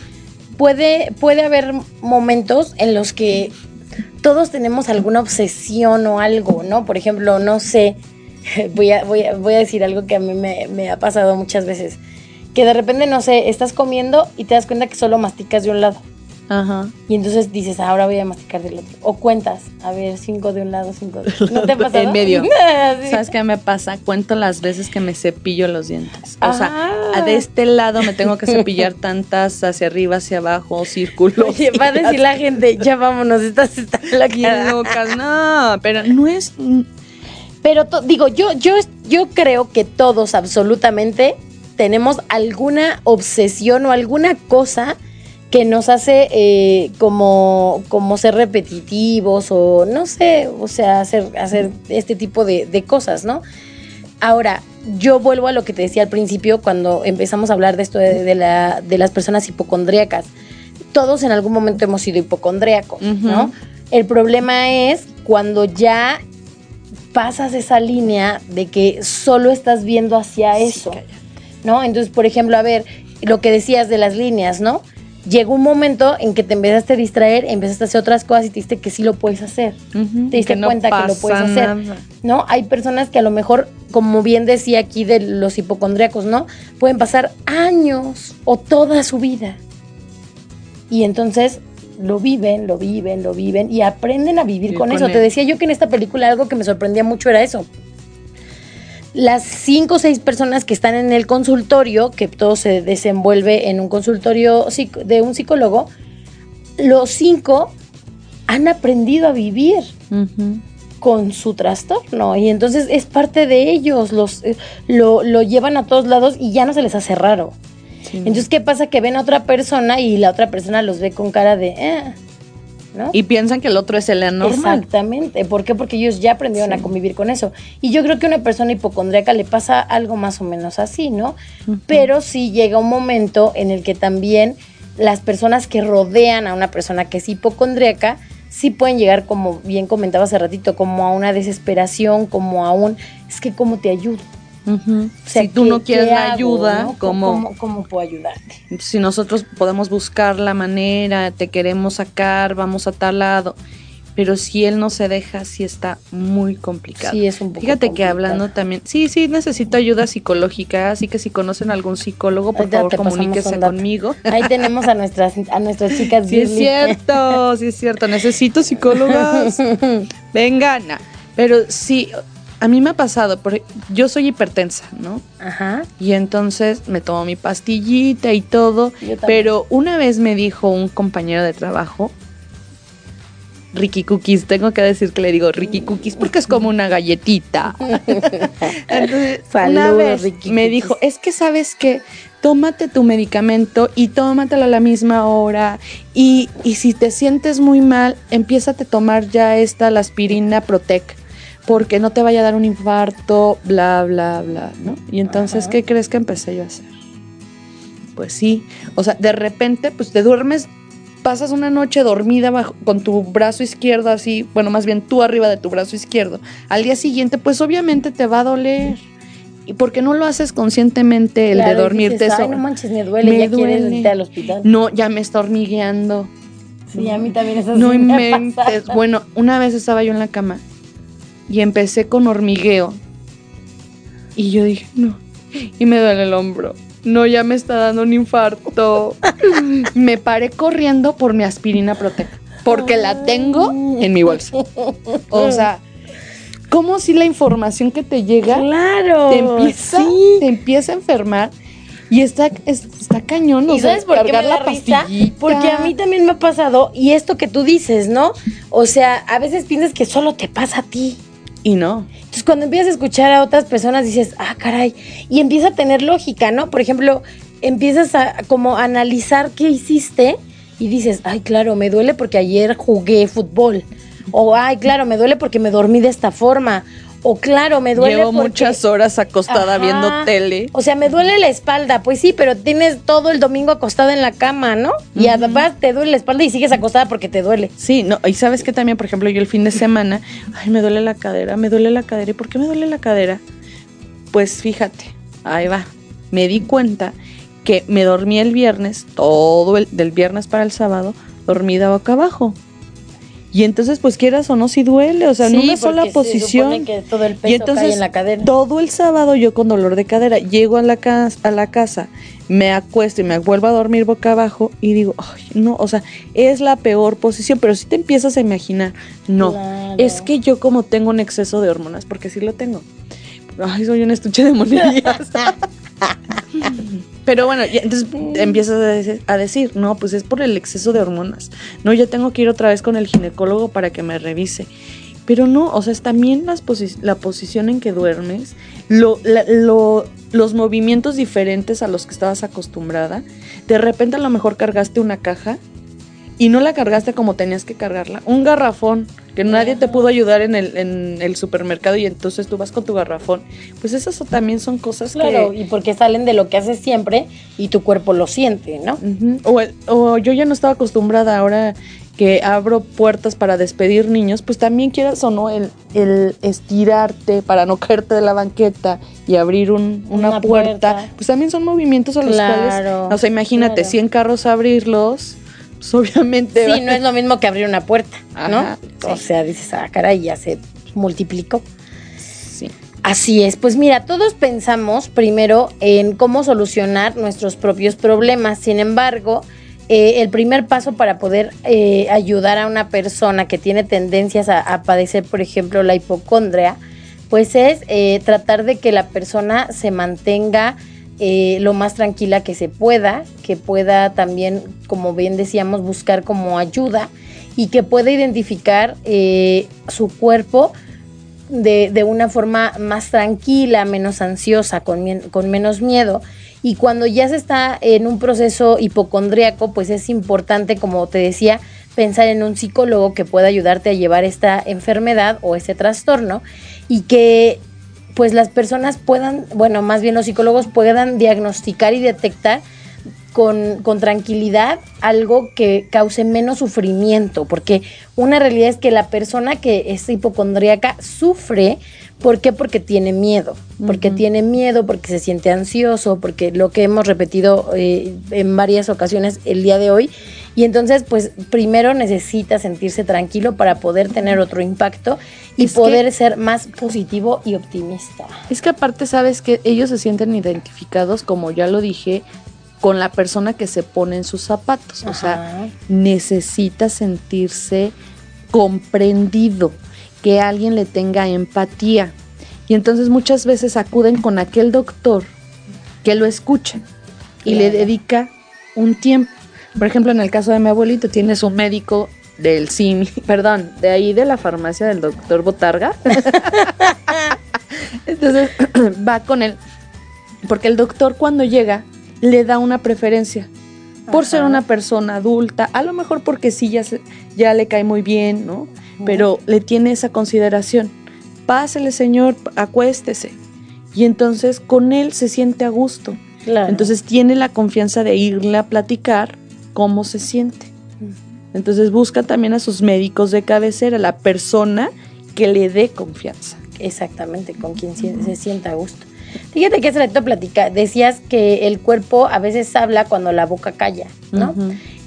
[SPEAKER 1] Puede, puede haber momentos en los que todos tenemos alguna obsesión o algo, ¿no? Por ejemplo, no sé, [LAUGHS] voy a, voy a, decir algo que a mí me, me ha pasado muchas veces. Que de repente, no sé, estás comiendo y te das cuenta que solo masticas de un lado.
[SPEAKER 2] Ajá.
[SPEAKER 1] Y entonces dices, "Ah, ahora voy a masticar del otro. O cuentas, a ver, cinco de un lado, cinco de otro. ¿No te ha [LAUGHS] pasado?
[SPEAKER 2] En medio. [LAUGHS]
[SPEAKER 1] Sí.
[SPEAKER 2] ¿Sabes qué me pasa? Cuento las veces que me cepillo los dientes. O sea,
[SPEAKER 1] Ah.
[SPEAKER 2] de este lado me tengo que cepillar [LAUGHS] tantas hacia arriba, hacia abajo, círculos.
[SPEAKER 1] Oye, va a decir la gente, ya vámonos, estás está
[SPEAKER 2] Bien locas. No, pero no es.
[SPEAKER 1] Pero to- digo, yo, yo, yo creo que todos absolutamente tenemos alguna obsesión o alguna cosa que nos hace eh, como, como ser repetitivos o no sé, o sea, hacer, hacer este tipo de, de cosas, ¿no? Ahora, yo vuelvo a lo que te decía al principio cuando empezamos a hablar de esto de, de la, de las personas hipocondríacas. Todos en algún momento hemos sido hipocondríacos, ¿no? El problema es cuando ya pasas esa línea de que solo estás viendo hacia eso, ¿no? Entonces, por ejemplo, a ver, lo que decías de las líneas, ¿no? Llegó un momento en que te empezaste a distraer, empezaste a hacer otras cosas y te diste que sí lo puedes hacer. Te diste cuenta que lo puedes hacer.
[SPEAKER 2] nada.
[SPEAKER 1] ¿no? Hay personas que a lo mejor, como bien decía aquí de los hipocondríacos, ¿no? Pueden pasar años o toda su vida. Y entonces lo viven, lo viven, lo viven y aprenden a vivir
[SPEAKER 2] Vivir
[SPEAKER 1] con,
[SPEAKER 2] con
[SPEAKER 1] eso.
[SPEAKER 2] él.
[SPEAKER 1] Te decía yo que en esta película algo que me sorprendía mucho era eso. Las cinco o seis personas que están en el consultorio, que todo se desenvuelve en un consultorio de un psicólogo, los cinco han aprendido a vivir con su trastorno y entonces es parte de ellos, los, eh, lo, lo llevan a todos lados y ya no se les hace raro.
[SPEAKER 2] Sí.
[SPEAKER 1] Entonces, ¿qué pasa? Que ven a otra persona y la otra persona los ve con cara de, eh, ¿no?
[SPEAKER 2] y piensan que el otro es el anormal.
[SPEAKER 1] Exactamente. ¿Por qué? Porque ellos ya aprendieron
[SPEAKER 2] Sí.
[SPEAKER 1] a convivir con eso. Y yo creo que a una persona hipocondríaca le pasa algo más o menos así, ¿no? Pero sí llega un momento en el que también las personas que rodean a una persona que es hipocondríaca sí pueden llegar, como bien comentaba hace ratito, como a una desesperación, como a un, es que cómo te ayudo.
[SPEAKER 2] Ujú.
[SPEAKER 1] O sea,
[SPEAKER 2] si tú
[SPEAKER 1] ¿qué-
[SPEAKER 2] no quieres la
[SPEAKER 1] hago,
[SPEAKER 2] ayuda,
[SPEAKER 1] no?
[SPEAKER 2] ¿cómo,
[SPEAKER 1] ¿Cómo, cómo puedo ayudarte?
[SPEAKER 2] si nosotros podemos buscar la manera, te queremos sacar, vamos a tal lado, pero si él no se deja, sí está muy complicado.
[SPEAKER 1] Sí, es un poco
[SPEAKER 2] Fíjate que hablando también, sí, sí, necesito ayuda psicológica, así que si conocen algún psicólogo, por
[SPEAKER 1] Ahorita
[SPEAKER 2] favor, comuníquese conmigo.
[SPEAKER 1] Ahí tenemos a nuestras, a nuestras [LAUGHS] chicas
[SPEAKER 2] Sí es cierto, sí es cierto, necesito psicólogas. [LAUGHS] Vengan, pero sí, a mí me ha pasado, porque yo soy hipertensa, ¿no?
[SPEAKER 1] Ajá.
[SPEAKER 2] Y entonces me tomo mi pastillita y todo. Pero una vez me dijo un compañero de trabajo, Ricky Cookies, tengo que decir que le digo Ricky Cookies porque es como una galletita. [LAUGHS] Entonces, una
[SPEAKER 1] Saludos,
[SPEAKER 2] vez
[SPEAKER 1] Ricky
[SPEAKER 2] me
[SPEAKER 1] Cookies.
[SPEAKER 2] dijo, es que sabes que tómate tu medicamento y tómatelo a la misma hora. Y, y si te sientes muy mal, empiézate a tomar ya esta, la aspirina Protec, porque no te vaya a dar un infarto, bla, bla, bla, ¿no? Y entonces,
[SPEAKER 1] Ajá.
[SPEAKER 2] ¿qué crees que empecé yo a hacer? Pues sí, o sea, de repente, pues te duermes, pasas una noche dormida bajo- con tu brazo izquierdo así, bueno, más bien tú arriba de tu brazo izquierdo. Al día siguiente, pues obviamente te va a doler. ¿Y por qué no lo haces conscientemente el
[SPEAKER 1] Claro,
[SPEAKER 2] de dormirte eso?
[SPEAKER 1] No manches, me duele,
[SPEAKER 2] Me
[SPEAKER 1] ya quieres
[SPEAKER 2] duele.
[SPEAKER 1] irte al hospital.
[SPEAKER 2] No, ya me está hormigueando.
[SPEAKER 1] Sí, a mí también eso
[SPEAKER 2] No
[SPEAKER 1] sí me pasado.
[SPEAKER 2] Bueno, una vez estaba yo en la cama y empecé con hormigueo. Y yo dije, no. Y me duele el hombro. No, ya me está dando un infarto. [LAUGHS] me paré corriendo por mi aspirina Protec. porque la tengo en mi bolsa. O sea, como si la información que te llega
[SPEAKER 1] claro,
[SPEAKER 2] te empieza, te empieza a enfermar y está, está cañón.
[SPEAKER 1] ¿Y sabes por qué me la risa? Porque a mí también me ha pasado, y esto que tú dices, ¿no? O sea, a veces piensas que solo te pasa a ti.
[SPEAKER 2] Y no.
[SPEAKER 1] Entonces, cuando empiezas a escuchar a otras personas, dices, ah, caray. Y empieza a tener lógica, ¿no? Por ejemplo, empiezas a como analizar qué hiciste y dices, ay, claro, me duele porque ayer jugué fútbol. O, ay, claro, me duele porque me dormí de esta forma. O claro, me duele.
[SPEAKER 2] Llevo muchas horas acostada viendo tele.
[SPEAKER 1] O sea, me duele la espalda. Pues sí, pero tienes todo el domingo acostada en la cama, ¿no? Y además te duele la espalda y sigues acostada porque te duele.
[SPEAKER 2] Sí, no. Y sabes que también, por ejemplo, yo el fin de semana, ay, me duele la cadera, me duele la cadera. ¿Y por qué me duele la cadera? Pues fíjate, ahí va. Me di cuenta que me dormí el viernes, todo el del viernes para el sábado, dormida boca abajo. Y entonces, pues quieras o no, si duele, o sea, en una sola posición.
[SPEAKER 1] que todo el peso y entonces, cae en la cadera.
[SPEAKER 2] Todo el sábado yo con dolor de cadera llego a la, casa, a la casa, me acuesto y me vuelvo a dormir boca abajo y digo, ay, no, o sea, es la peor posición, pero si te empiezas a imaginar, no, es que yo como tengo un exceso de hormonas, porque sí lo tengo. Ay, soy un estuche de monedillas. [LAUGHS] Pero bueno, entonces empiezas a decir, no, pues es por el exceso de hormonas. No, ya tengo que ir otra vez con el ginecólogo para que me revise. Pero no, o sea, es también las la posición en que duermes, lo, los movimientos diferentes a los que estabas acostumbrada. De repente a lo mejor cargaste una caja y no la cargaste como tenías que cargarla. Un garrafón que nadie te pudo ayudar en el, en el supermercado y entonces tú vas con tu garrafón. Pues esas también son cosas
[SPEAKER 1] claro, y porque salen de lo que haces siempre y tu cuerpo lo siente, ¿no?
[SPEAKER 2] o, o yo ya no estaba acostumbrada ahora que abro puertas para despedir niños, pues también quieras o no el, el estirarte para no [LAUGHS] caerte de la banqueta y abrir un, una, puerta, pues también son movimientos a los cuales, o sea, imagínate, 100 carros abrirlos, pues, obviamente.
[SPEAKER 1] Sí, no es lo mismo que abrir una puerta, ¿no? O sea, dices, ah, caray, ya se multiplicó. Sí. Así es. Pues mira, todos pensamos primero en cómo solucionar nuestros propios problemas. Sin embargo, eh, el primer paso para poder eh, ayudar a una persona que tiene tendencias a, padecer, por ejemplo, la hipocondria, pues es eh, tratar de que la persona se mantenga eh, lo más tranquila que se pueda, que pueda también, como bien decíamos, buscar como ayuda y que pueda identificar eh, su cuerpo de, una forma más tranquila, menos ansiosa, con, con menos miedo. Y cuando ya se está en un proceso hipocondríaco, pues es importante, como te decía, pensar en un psicólogo que pueda ayudarte a llevar esta enfermedad o ese trastorno y que pues las personas puedan, bueno, más bien los psicólogos puedan diagnosticar y detectar con, con, tranquilidad algo que cause menos sufrimiento, porque una realidad es que la persona que es hipocondríaca sufre, ¿por qué? Porque tiene miedo, porque tiene miedo, porque se siente ansioso, porque lo que hemos repetido eh, en varias ocasiones el día de hoy, y entonces pues primero necesita sentirse tranquilo para poder tener otro impacto y poder ser más positivo y optimista.
[SPEAKER 2] Es que aparte sabes que ellos se sienten identificados, como ya lo dije, con la persona que se pone en sus zapatos. O sea, necesita sentirse comprendido, que alguien le tenga empatía. Y entonces muchas veces acuden con aquel doctor que lo escucha y le dedica un tiempo. Por ejemplo, en el caso de mi abuelito, tienes un médico del CIMI, [LAUGHS] perdón, de ahí de la farmacia del doctor Botarga. [LAUGHS] entonces [CLEARS THROAT] va con él, porque el doctor cuando llega le da una preferencia por ser una persona adulta, a lo mejor porque sí ya, ya le cae muy bien, ¿no? Pero le tiene esa consideración. Pásele, señor, acuéstese. Y entonces con él se siente a gusto. Entonces tiene la confianza de irle a platicar cómo se siente. Entonces busca también a sus médicos de cabecera, la persona que le dé confianza.
[SPEAKER 1] Exactamente, con quien se sienta a gusto. Fíjate que hace rato platica, decías que el cuerpo a veces habla cuando la boca calla, ¿no?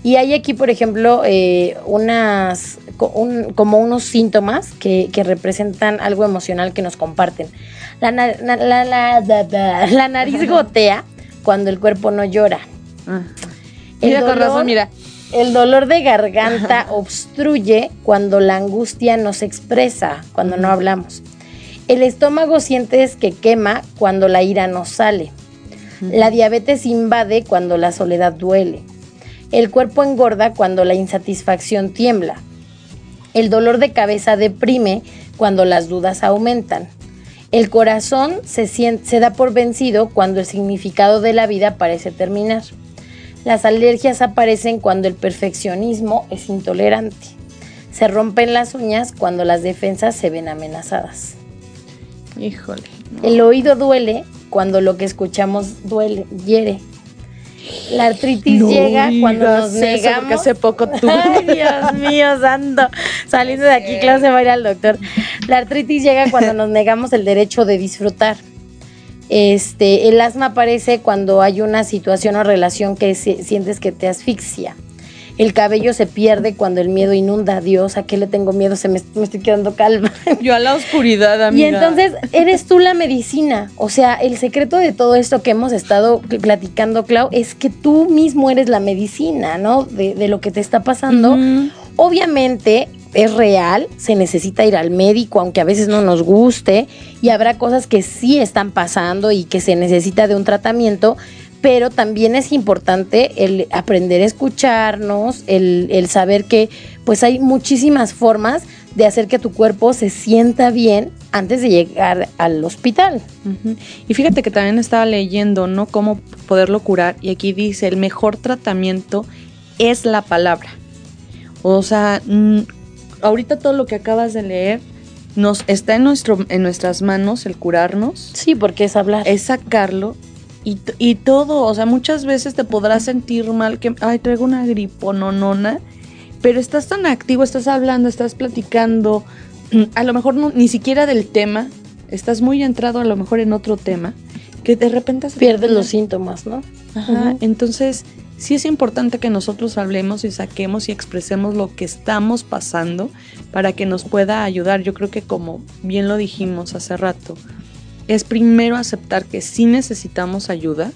[SPEAKER 1] Y hay aquí, por ejemplo, eh, unas, como unos síntomas que, representan algo emocional que nos comparten. La, nariz gotea cuando el cuerpo no llora.
[SPEAKER 2] Mira, con razón, mira.
[SPEAKER 1] El dolor de garganta obstruye cuando la angustia nos expresa, cuando no hablamos. El estómago sientes que quema cuando la ira no sale. La diabetes invade cuando la soledad duele. El cuerpo engorda cuando la insatisfacción tiembla. El dolor de cabeza deprime cuando las dudas aumentan. El corazón se, se da por vencido cuando el significado de la vida parece terminar. Las alergias aparecen cuando el perfeccionismo es intolerante. Se rompen las uñas cuando las defensas se ven amenazadas.
[SPEAKER 2] Híjole.
[SPEAKER 1] El oído duele cuando lo que escuchamos duele, hiere. La artritis llega cuando nos negamos.
[SPEAKER 2] porque hace poco [LAUGHS] tú.
[SPEAKER 1] Ay, Dios mío, santo. Saliendo de aquí, clase va a ir al doctor. La artritis llega cuando nos negamos el derecho de disfrutar. Este, el asma aparece cuando hay una situación o relación que sientes que te asfixia. El cabello se pierde cuando el miedo inunda. Dios, ¿a qué le tengo miedo? Se me, estoy quedando calma. [LAUGHS]
[SPEAKER 2] Yo a la oscuridad, amiga.
[SPEAKER 1] Y entonces eres tú la medicina. O sea, el secreto de todo esto que hemos estado platicando, Clau, es que tú mismo eres la medicina, ¿no? De, lo que te está pasando. Obviamente, es real, se necesita ir al médico, aunque a veces no nos guste, y habrá cosas que sí están pasando y que se necesita de un tratamiento, pero también es importante el aprender a escucharnos, el, saber que pues hay muchísimas formas de hacer que tu cuerpo se sienta bien antes de llegar al hospital.
[SPEAKER 2] Y fíjate que también estaba leyendo, ¿no? Cómo poderlo curar. Y aquí dice, el mejor tratamiento es la palabra. O sea, ahorita todo lo que acabas de leer nos está en nuestro en nuestras manos el curarnos.
[SPEAKER 1] Sí, porque es hablar.
[SPEAKER 2] Es sacarlo y, y todo, o sea, muchas veces te podrás sentir mal que ay, traigo una gripononona, pero estás tan activo, estás hablando, estás platicando, [CLEARS THROAT] a lo mejor no, ni siquiera del tema, estás muy entrado a lo mejor en otro tema, que de repente
[SPEAKER 1] pierdes los síntomas, ¿no?
[SPEAKER 2] Ajá, entonces sí es importante que nosotros hablemos y saquemos y expresemos lo que estamos pasando para que nos pueda ayudar. Yo creo que como bien lo dijimos hace rato, es primero aceptar que sí necesitamos ayuda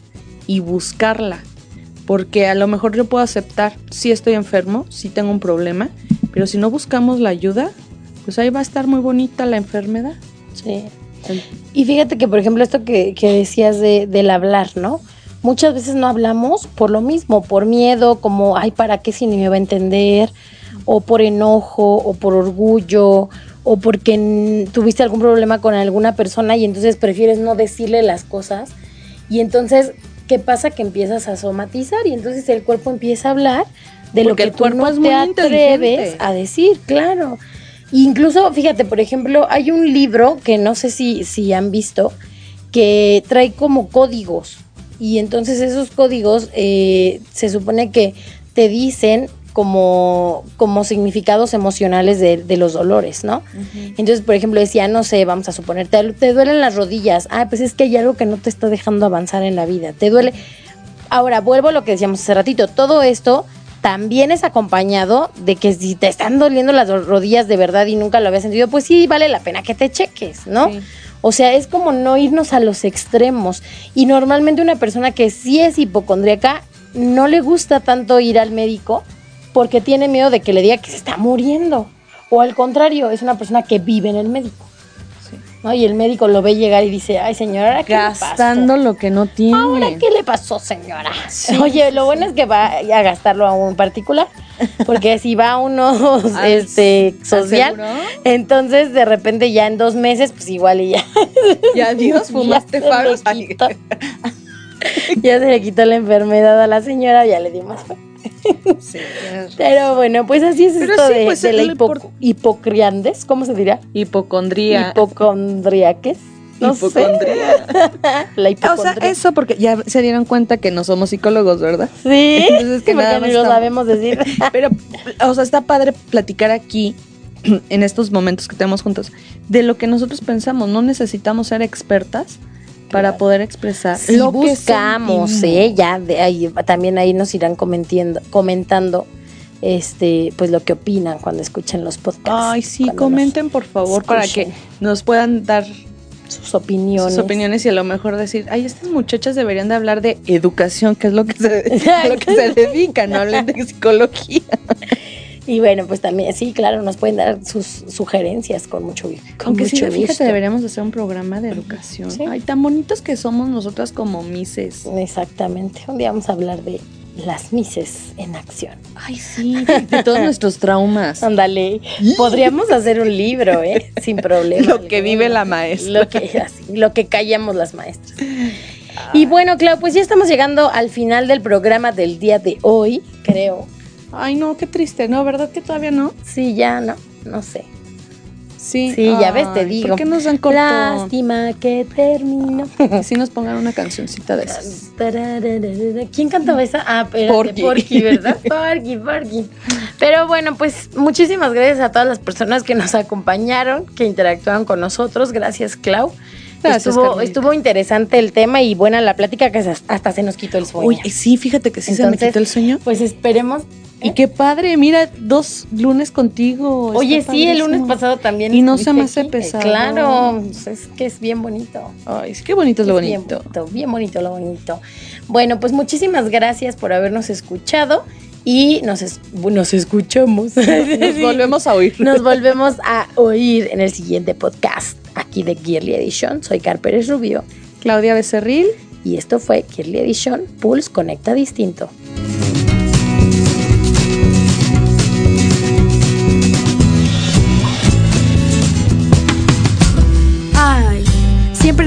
[SPEAKER 2] y buscarla. Porque a lo mejor yo puedo aceptar si estoy enfermo, si tengo un problema, pero si no buscamos la ayuda, pues ahí va a estar muy bonita la enfermedad.
[SPEAKER 1] Sí. Y fíjate que, por ejemplo, esto que, decías de, del hablar, ¿no? Muchas veces no hablamos por lo mismo, por miedo, como, ay, ¿para qué si ni me va a entender? O por enojo, o por orgullo, o porque tuviste algún problema con alguna persona y entonces prefieres no decirle las cosas. Y entonces, ¿qué pasa? Que empiezas a somatizar y entonces el cuerpo empieza a hablar de lo que el cuerpo no te atreves a decir, claro. Incluso, fíjate, por ejemplo, hay un libro que no sé si, si han visto, que trae como códigos y entonces esos códigos eh, se supone que te dicen como, como significados emocionales de, los dolores, ¿no? Entonces, por ejemplo, decía, no sé, vamos a suponer, te, te, duelen las rodillas, ah, pues es que hay algo que no te está dejando avanzar en la vida, te duele. Ahora, vuelvo a lo que decíamos hace ratito, todo esto también es acompañado de que si te están doliendo las rodillas de verdad y nunca lo habías sentido, pues sí vale la pena que te cheques, ¿no? O sea, es como no irnos a los extremos. Y normalmente una persona que sí es hipocondríaca no le gusta tanto ir al médico porque tiene miedo de que le diga que se está muriendo. O al contrario, es una persona que vive en el médico. Y el médico lo ve llegar y dice, ay señora,
[SPEAKER 2] ¿qué Gastando lo que no tiene.
[SPEAKER 1] Ahora, ¿qué le pasó, señora? [LAUGHS] Oye, lo bueno es que va a gastarlo a un particular. [LAUGHS] Porque si va a uno este, social, entonces de repente ya en dos meses, pues igual y ya. [LAUGHS]
[SPEAKER 2] Ya adiós, fumaste faros.
[SPEAKER 1] ya se le quitó la enfermedad a la señora, ya le dio más Pero bueno, pues así es esto de, pues, la hipocriandes, ¿cómo se dirá?
[SPEAKER 2] Hipocondría.
[SPEAKER 1] Hipocondriaques.
[SPEAKER 2] No hipocondría. [LAUGHS] la hipocondría. O sea, eso porque ya se dieron cuenta que no somos psicólogos, ¿verdad? [LAUGHS]
[SPEAKER 1] Sí. Entonces que nada más lo sabemos decir. [LAUGHS]
[SPEAKER 2] Pero, o sea, está padre platicar aquí [CLEARS THROAT] en estos momentos que tenemos juntos de lo que nosotros pensamos. No necesitamos ser expertas para poder expresar
[SPEAKER 1] lo buscamos, ¿eh? Ya de ahí, también ahí nos irán comentando, comentando este pues lo que opinan cuando escuchen los podcasts.
[SPEAKER 2] Ay, sí, comenten por favor para que nos puedan dar
[SPEAKER 1] sus opiniones.
[SPEAKER 2] Sus opiniones y a lo mejor decir, ay, estas muchachas deberían de hablar de educación, que es lo que se, [LAUGHS] lo que se dedican, no hablen de psicología. [LAUGHS]
[SPEAKER 1] Y bueno, pues también, sí, claro, nos pueden dar sus sugerencias con mucho gusto.
[SPEAKER 2] Aunque sí, fíjate, deberíamos hacer un programa de educación. Ay, tan bonitos que somos nosotras como mises.
[SPEAKER 1] Exactamente. Un día vamos a hablar de las mises en acción.
[SPEAKER 2] Ay, sí, de todos [LAUGHS] nuestros traumas.
[SPEAKER 1] Ándale. Podríamos hacer un libro, ¿eh? Sin problema.
[SPEAKER 2] Lo que vive la maestra.
[SPEAKER 1] Lo que, lo que callamos las maestras. Y bueno, Clau, pues ya estamos llegando al final del programa del día de hoy, creo.
[SPEAKER 2] Ay, no, qué triste, ¿no? ¿Verdad que todavía no?
[SPEAKER 1] Sí, ya no, no sé.
[SPEAKER 2] Sí,
[SPEAKER 1] sí ya ves, te digo.
[SPEAKER 2] ¿Por qué nos dan corto?
[SPEAKER 1] Lástima que terminó. [LAUGHS]
[SPEAKER 2] Si nos pongan una cancioncita de esas.
[SPEAKER 1] ¿Quién cantaba esa? Ah, pero
[SPEAKER 2] Porky.
[SPEAKER 1] Porky, ¿verdad? [LAUGHS] Porky, Porky. Pero bueno, pues muchísimas gracias a todas las personas que nos acompañaron, que interactuaron con nosotros. Gracias, Clau.
[SPEAKER 2] Gracias,
[SPEAKER 1] estuvo, estuvo interesante el tema y buena la plática que hasta se nos quitó el sueño.
[SPEAKER 2] Uy, sí, fíjate que sí se me quitó el sueño.
[SPEAKER 1] Pues esperemos
[SPEAKER 2] y qué padre, mira, dos lunes contigo.
[SPEAKER 1] Oye, sí, el lunes pasado también.
[SPEAKER 2] Y no se me hace pesado.
[SPEAKER 1] Claro, es que es bien bonito.
[SPEAKER 2] Ay, es que bonito es lo bonito.
[SPEAKER 1] Bien bonito, bien bonito lo bonito. Bueno, pues muchísimas gracias por habernos escuchado y nos, nos escuchamos. [LAUGHS]
[SPEAKER 2] Nos [LAUGHS] volvemos a oír.
[SPEAKER 1] Nos volvemos a oír en el siguiente podcast aquí de Gearly Edition. Soy Car Pérez Rubio.
[SPEAKER 2] Claudia Becerril.
[SPEAKER 1] Y esto fue Gearly Edition Pulse Conecta Distinto.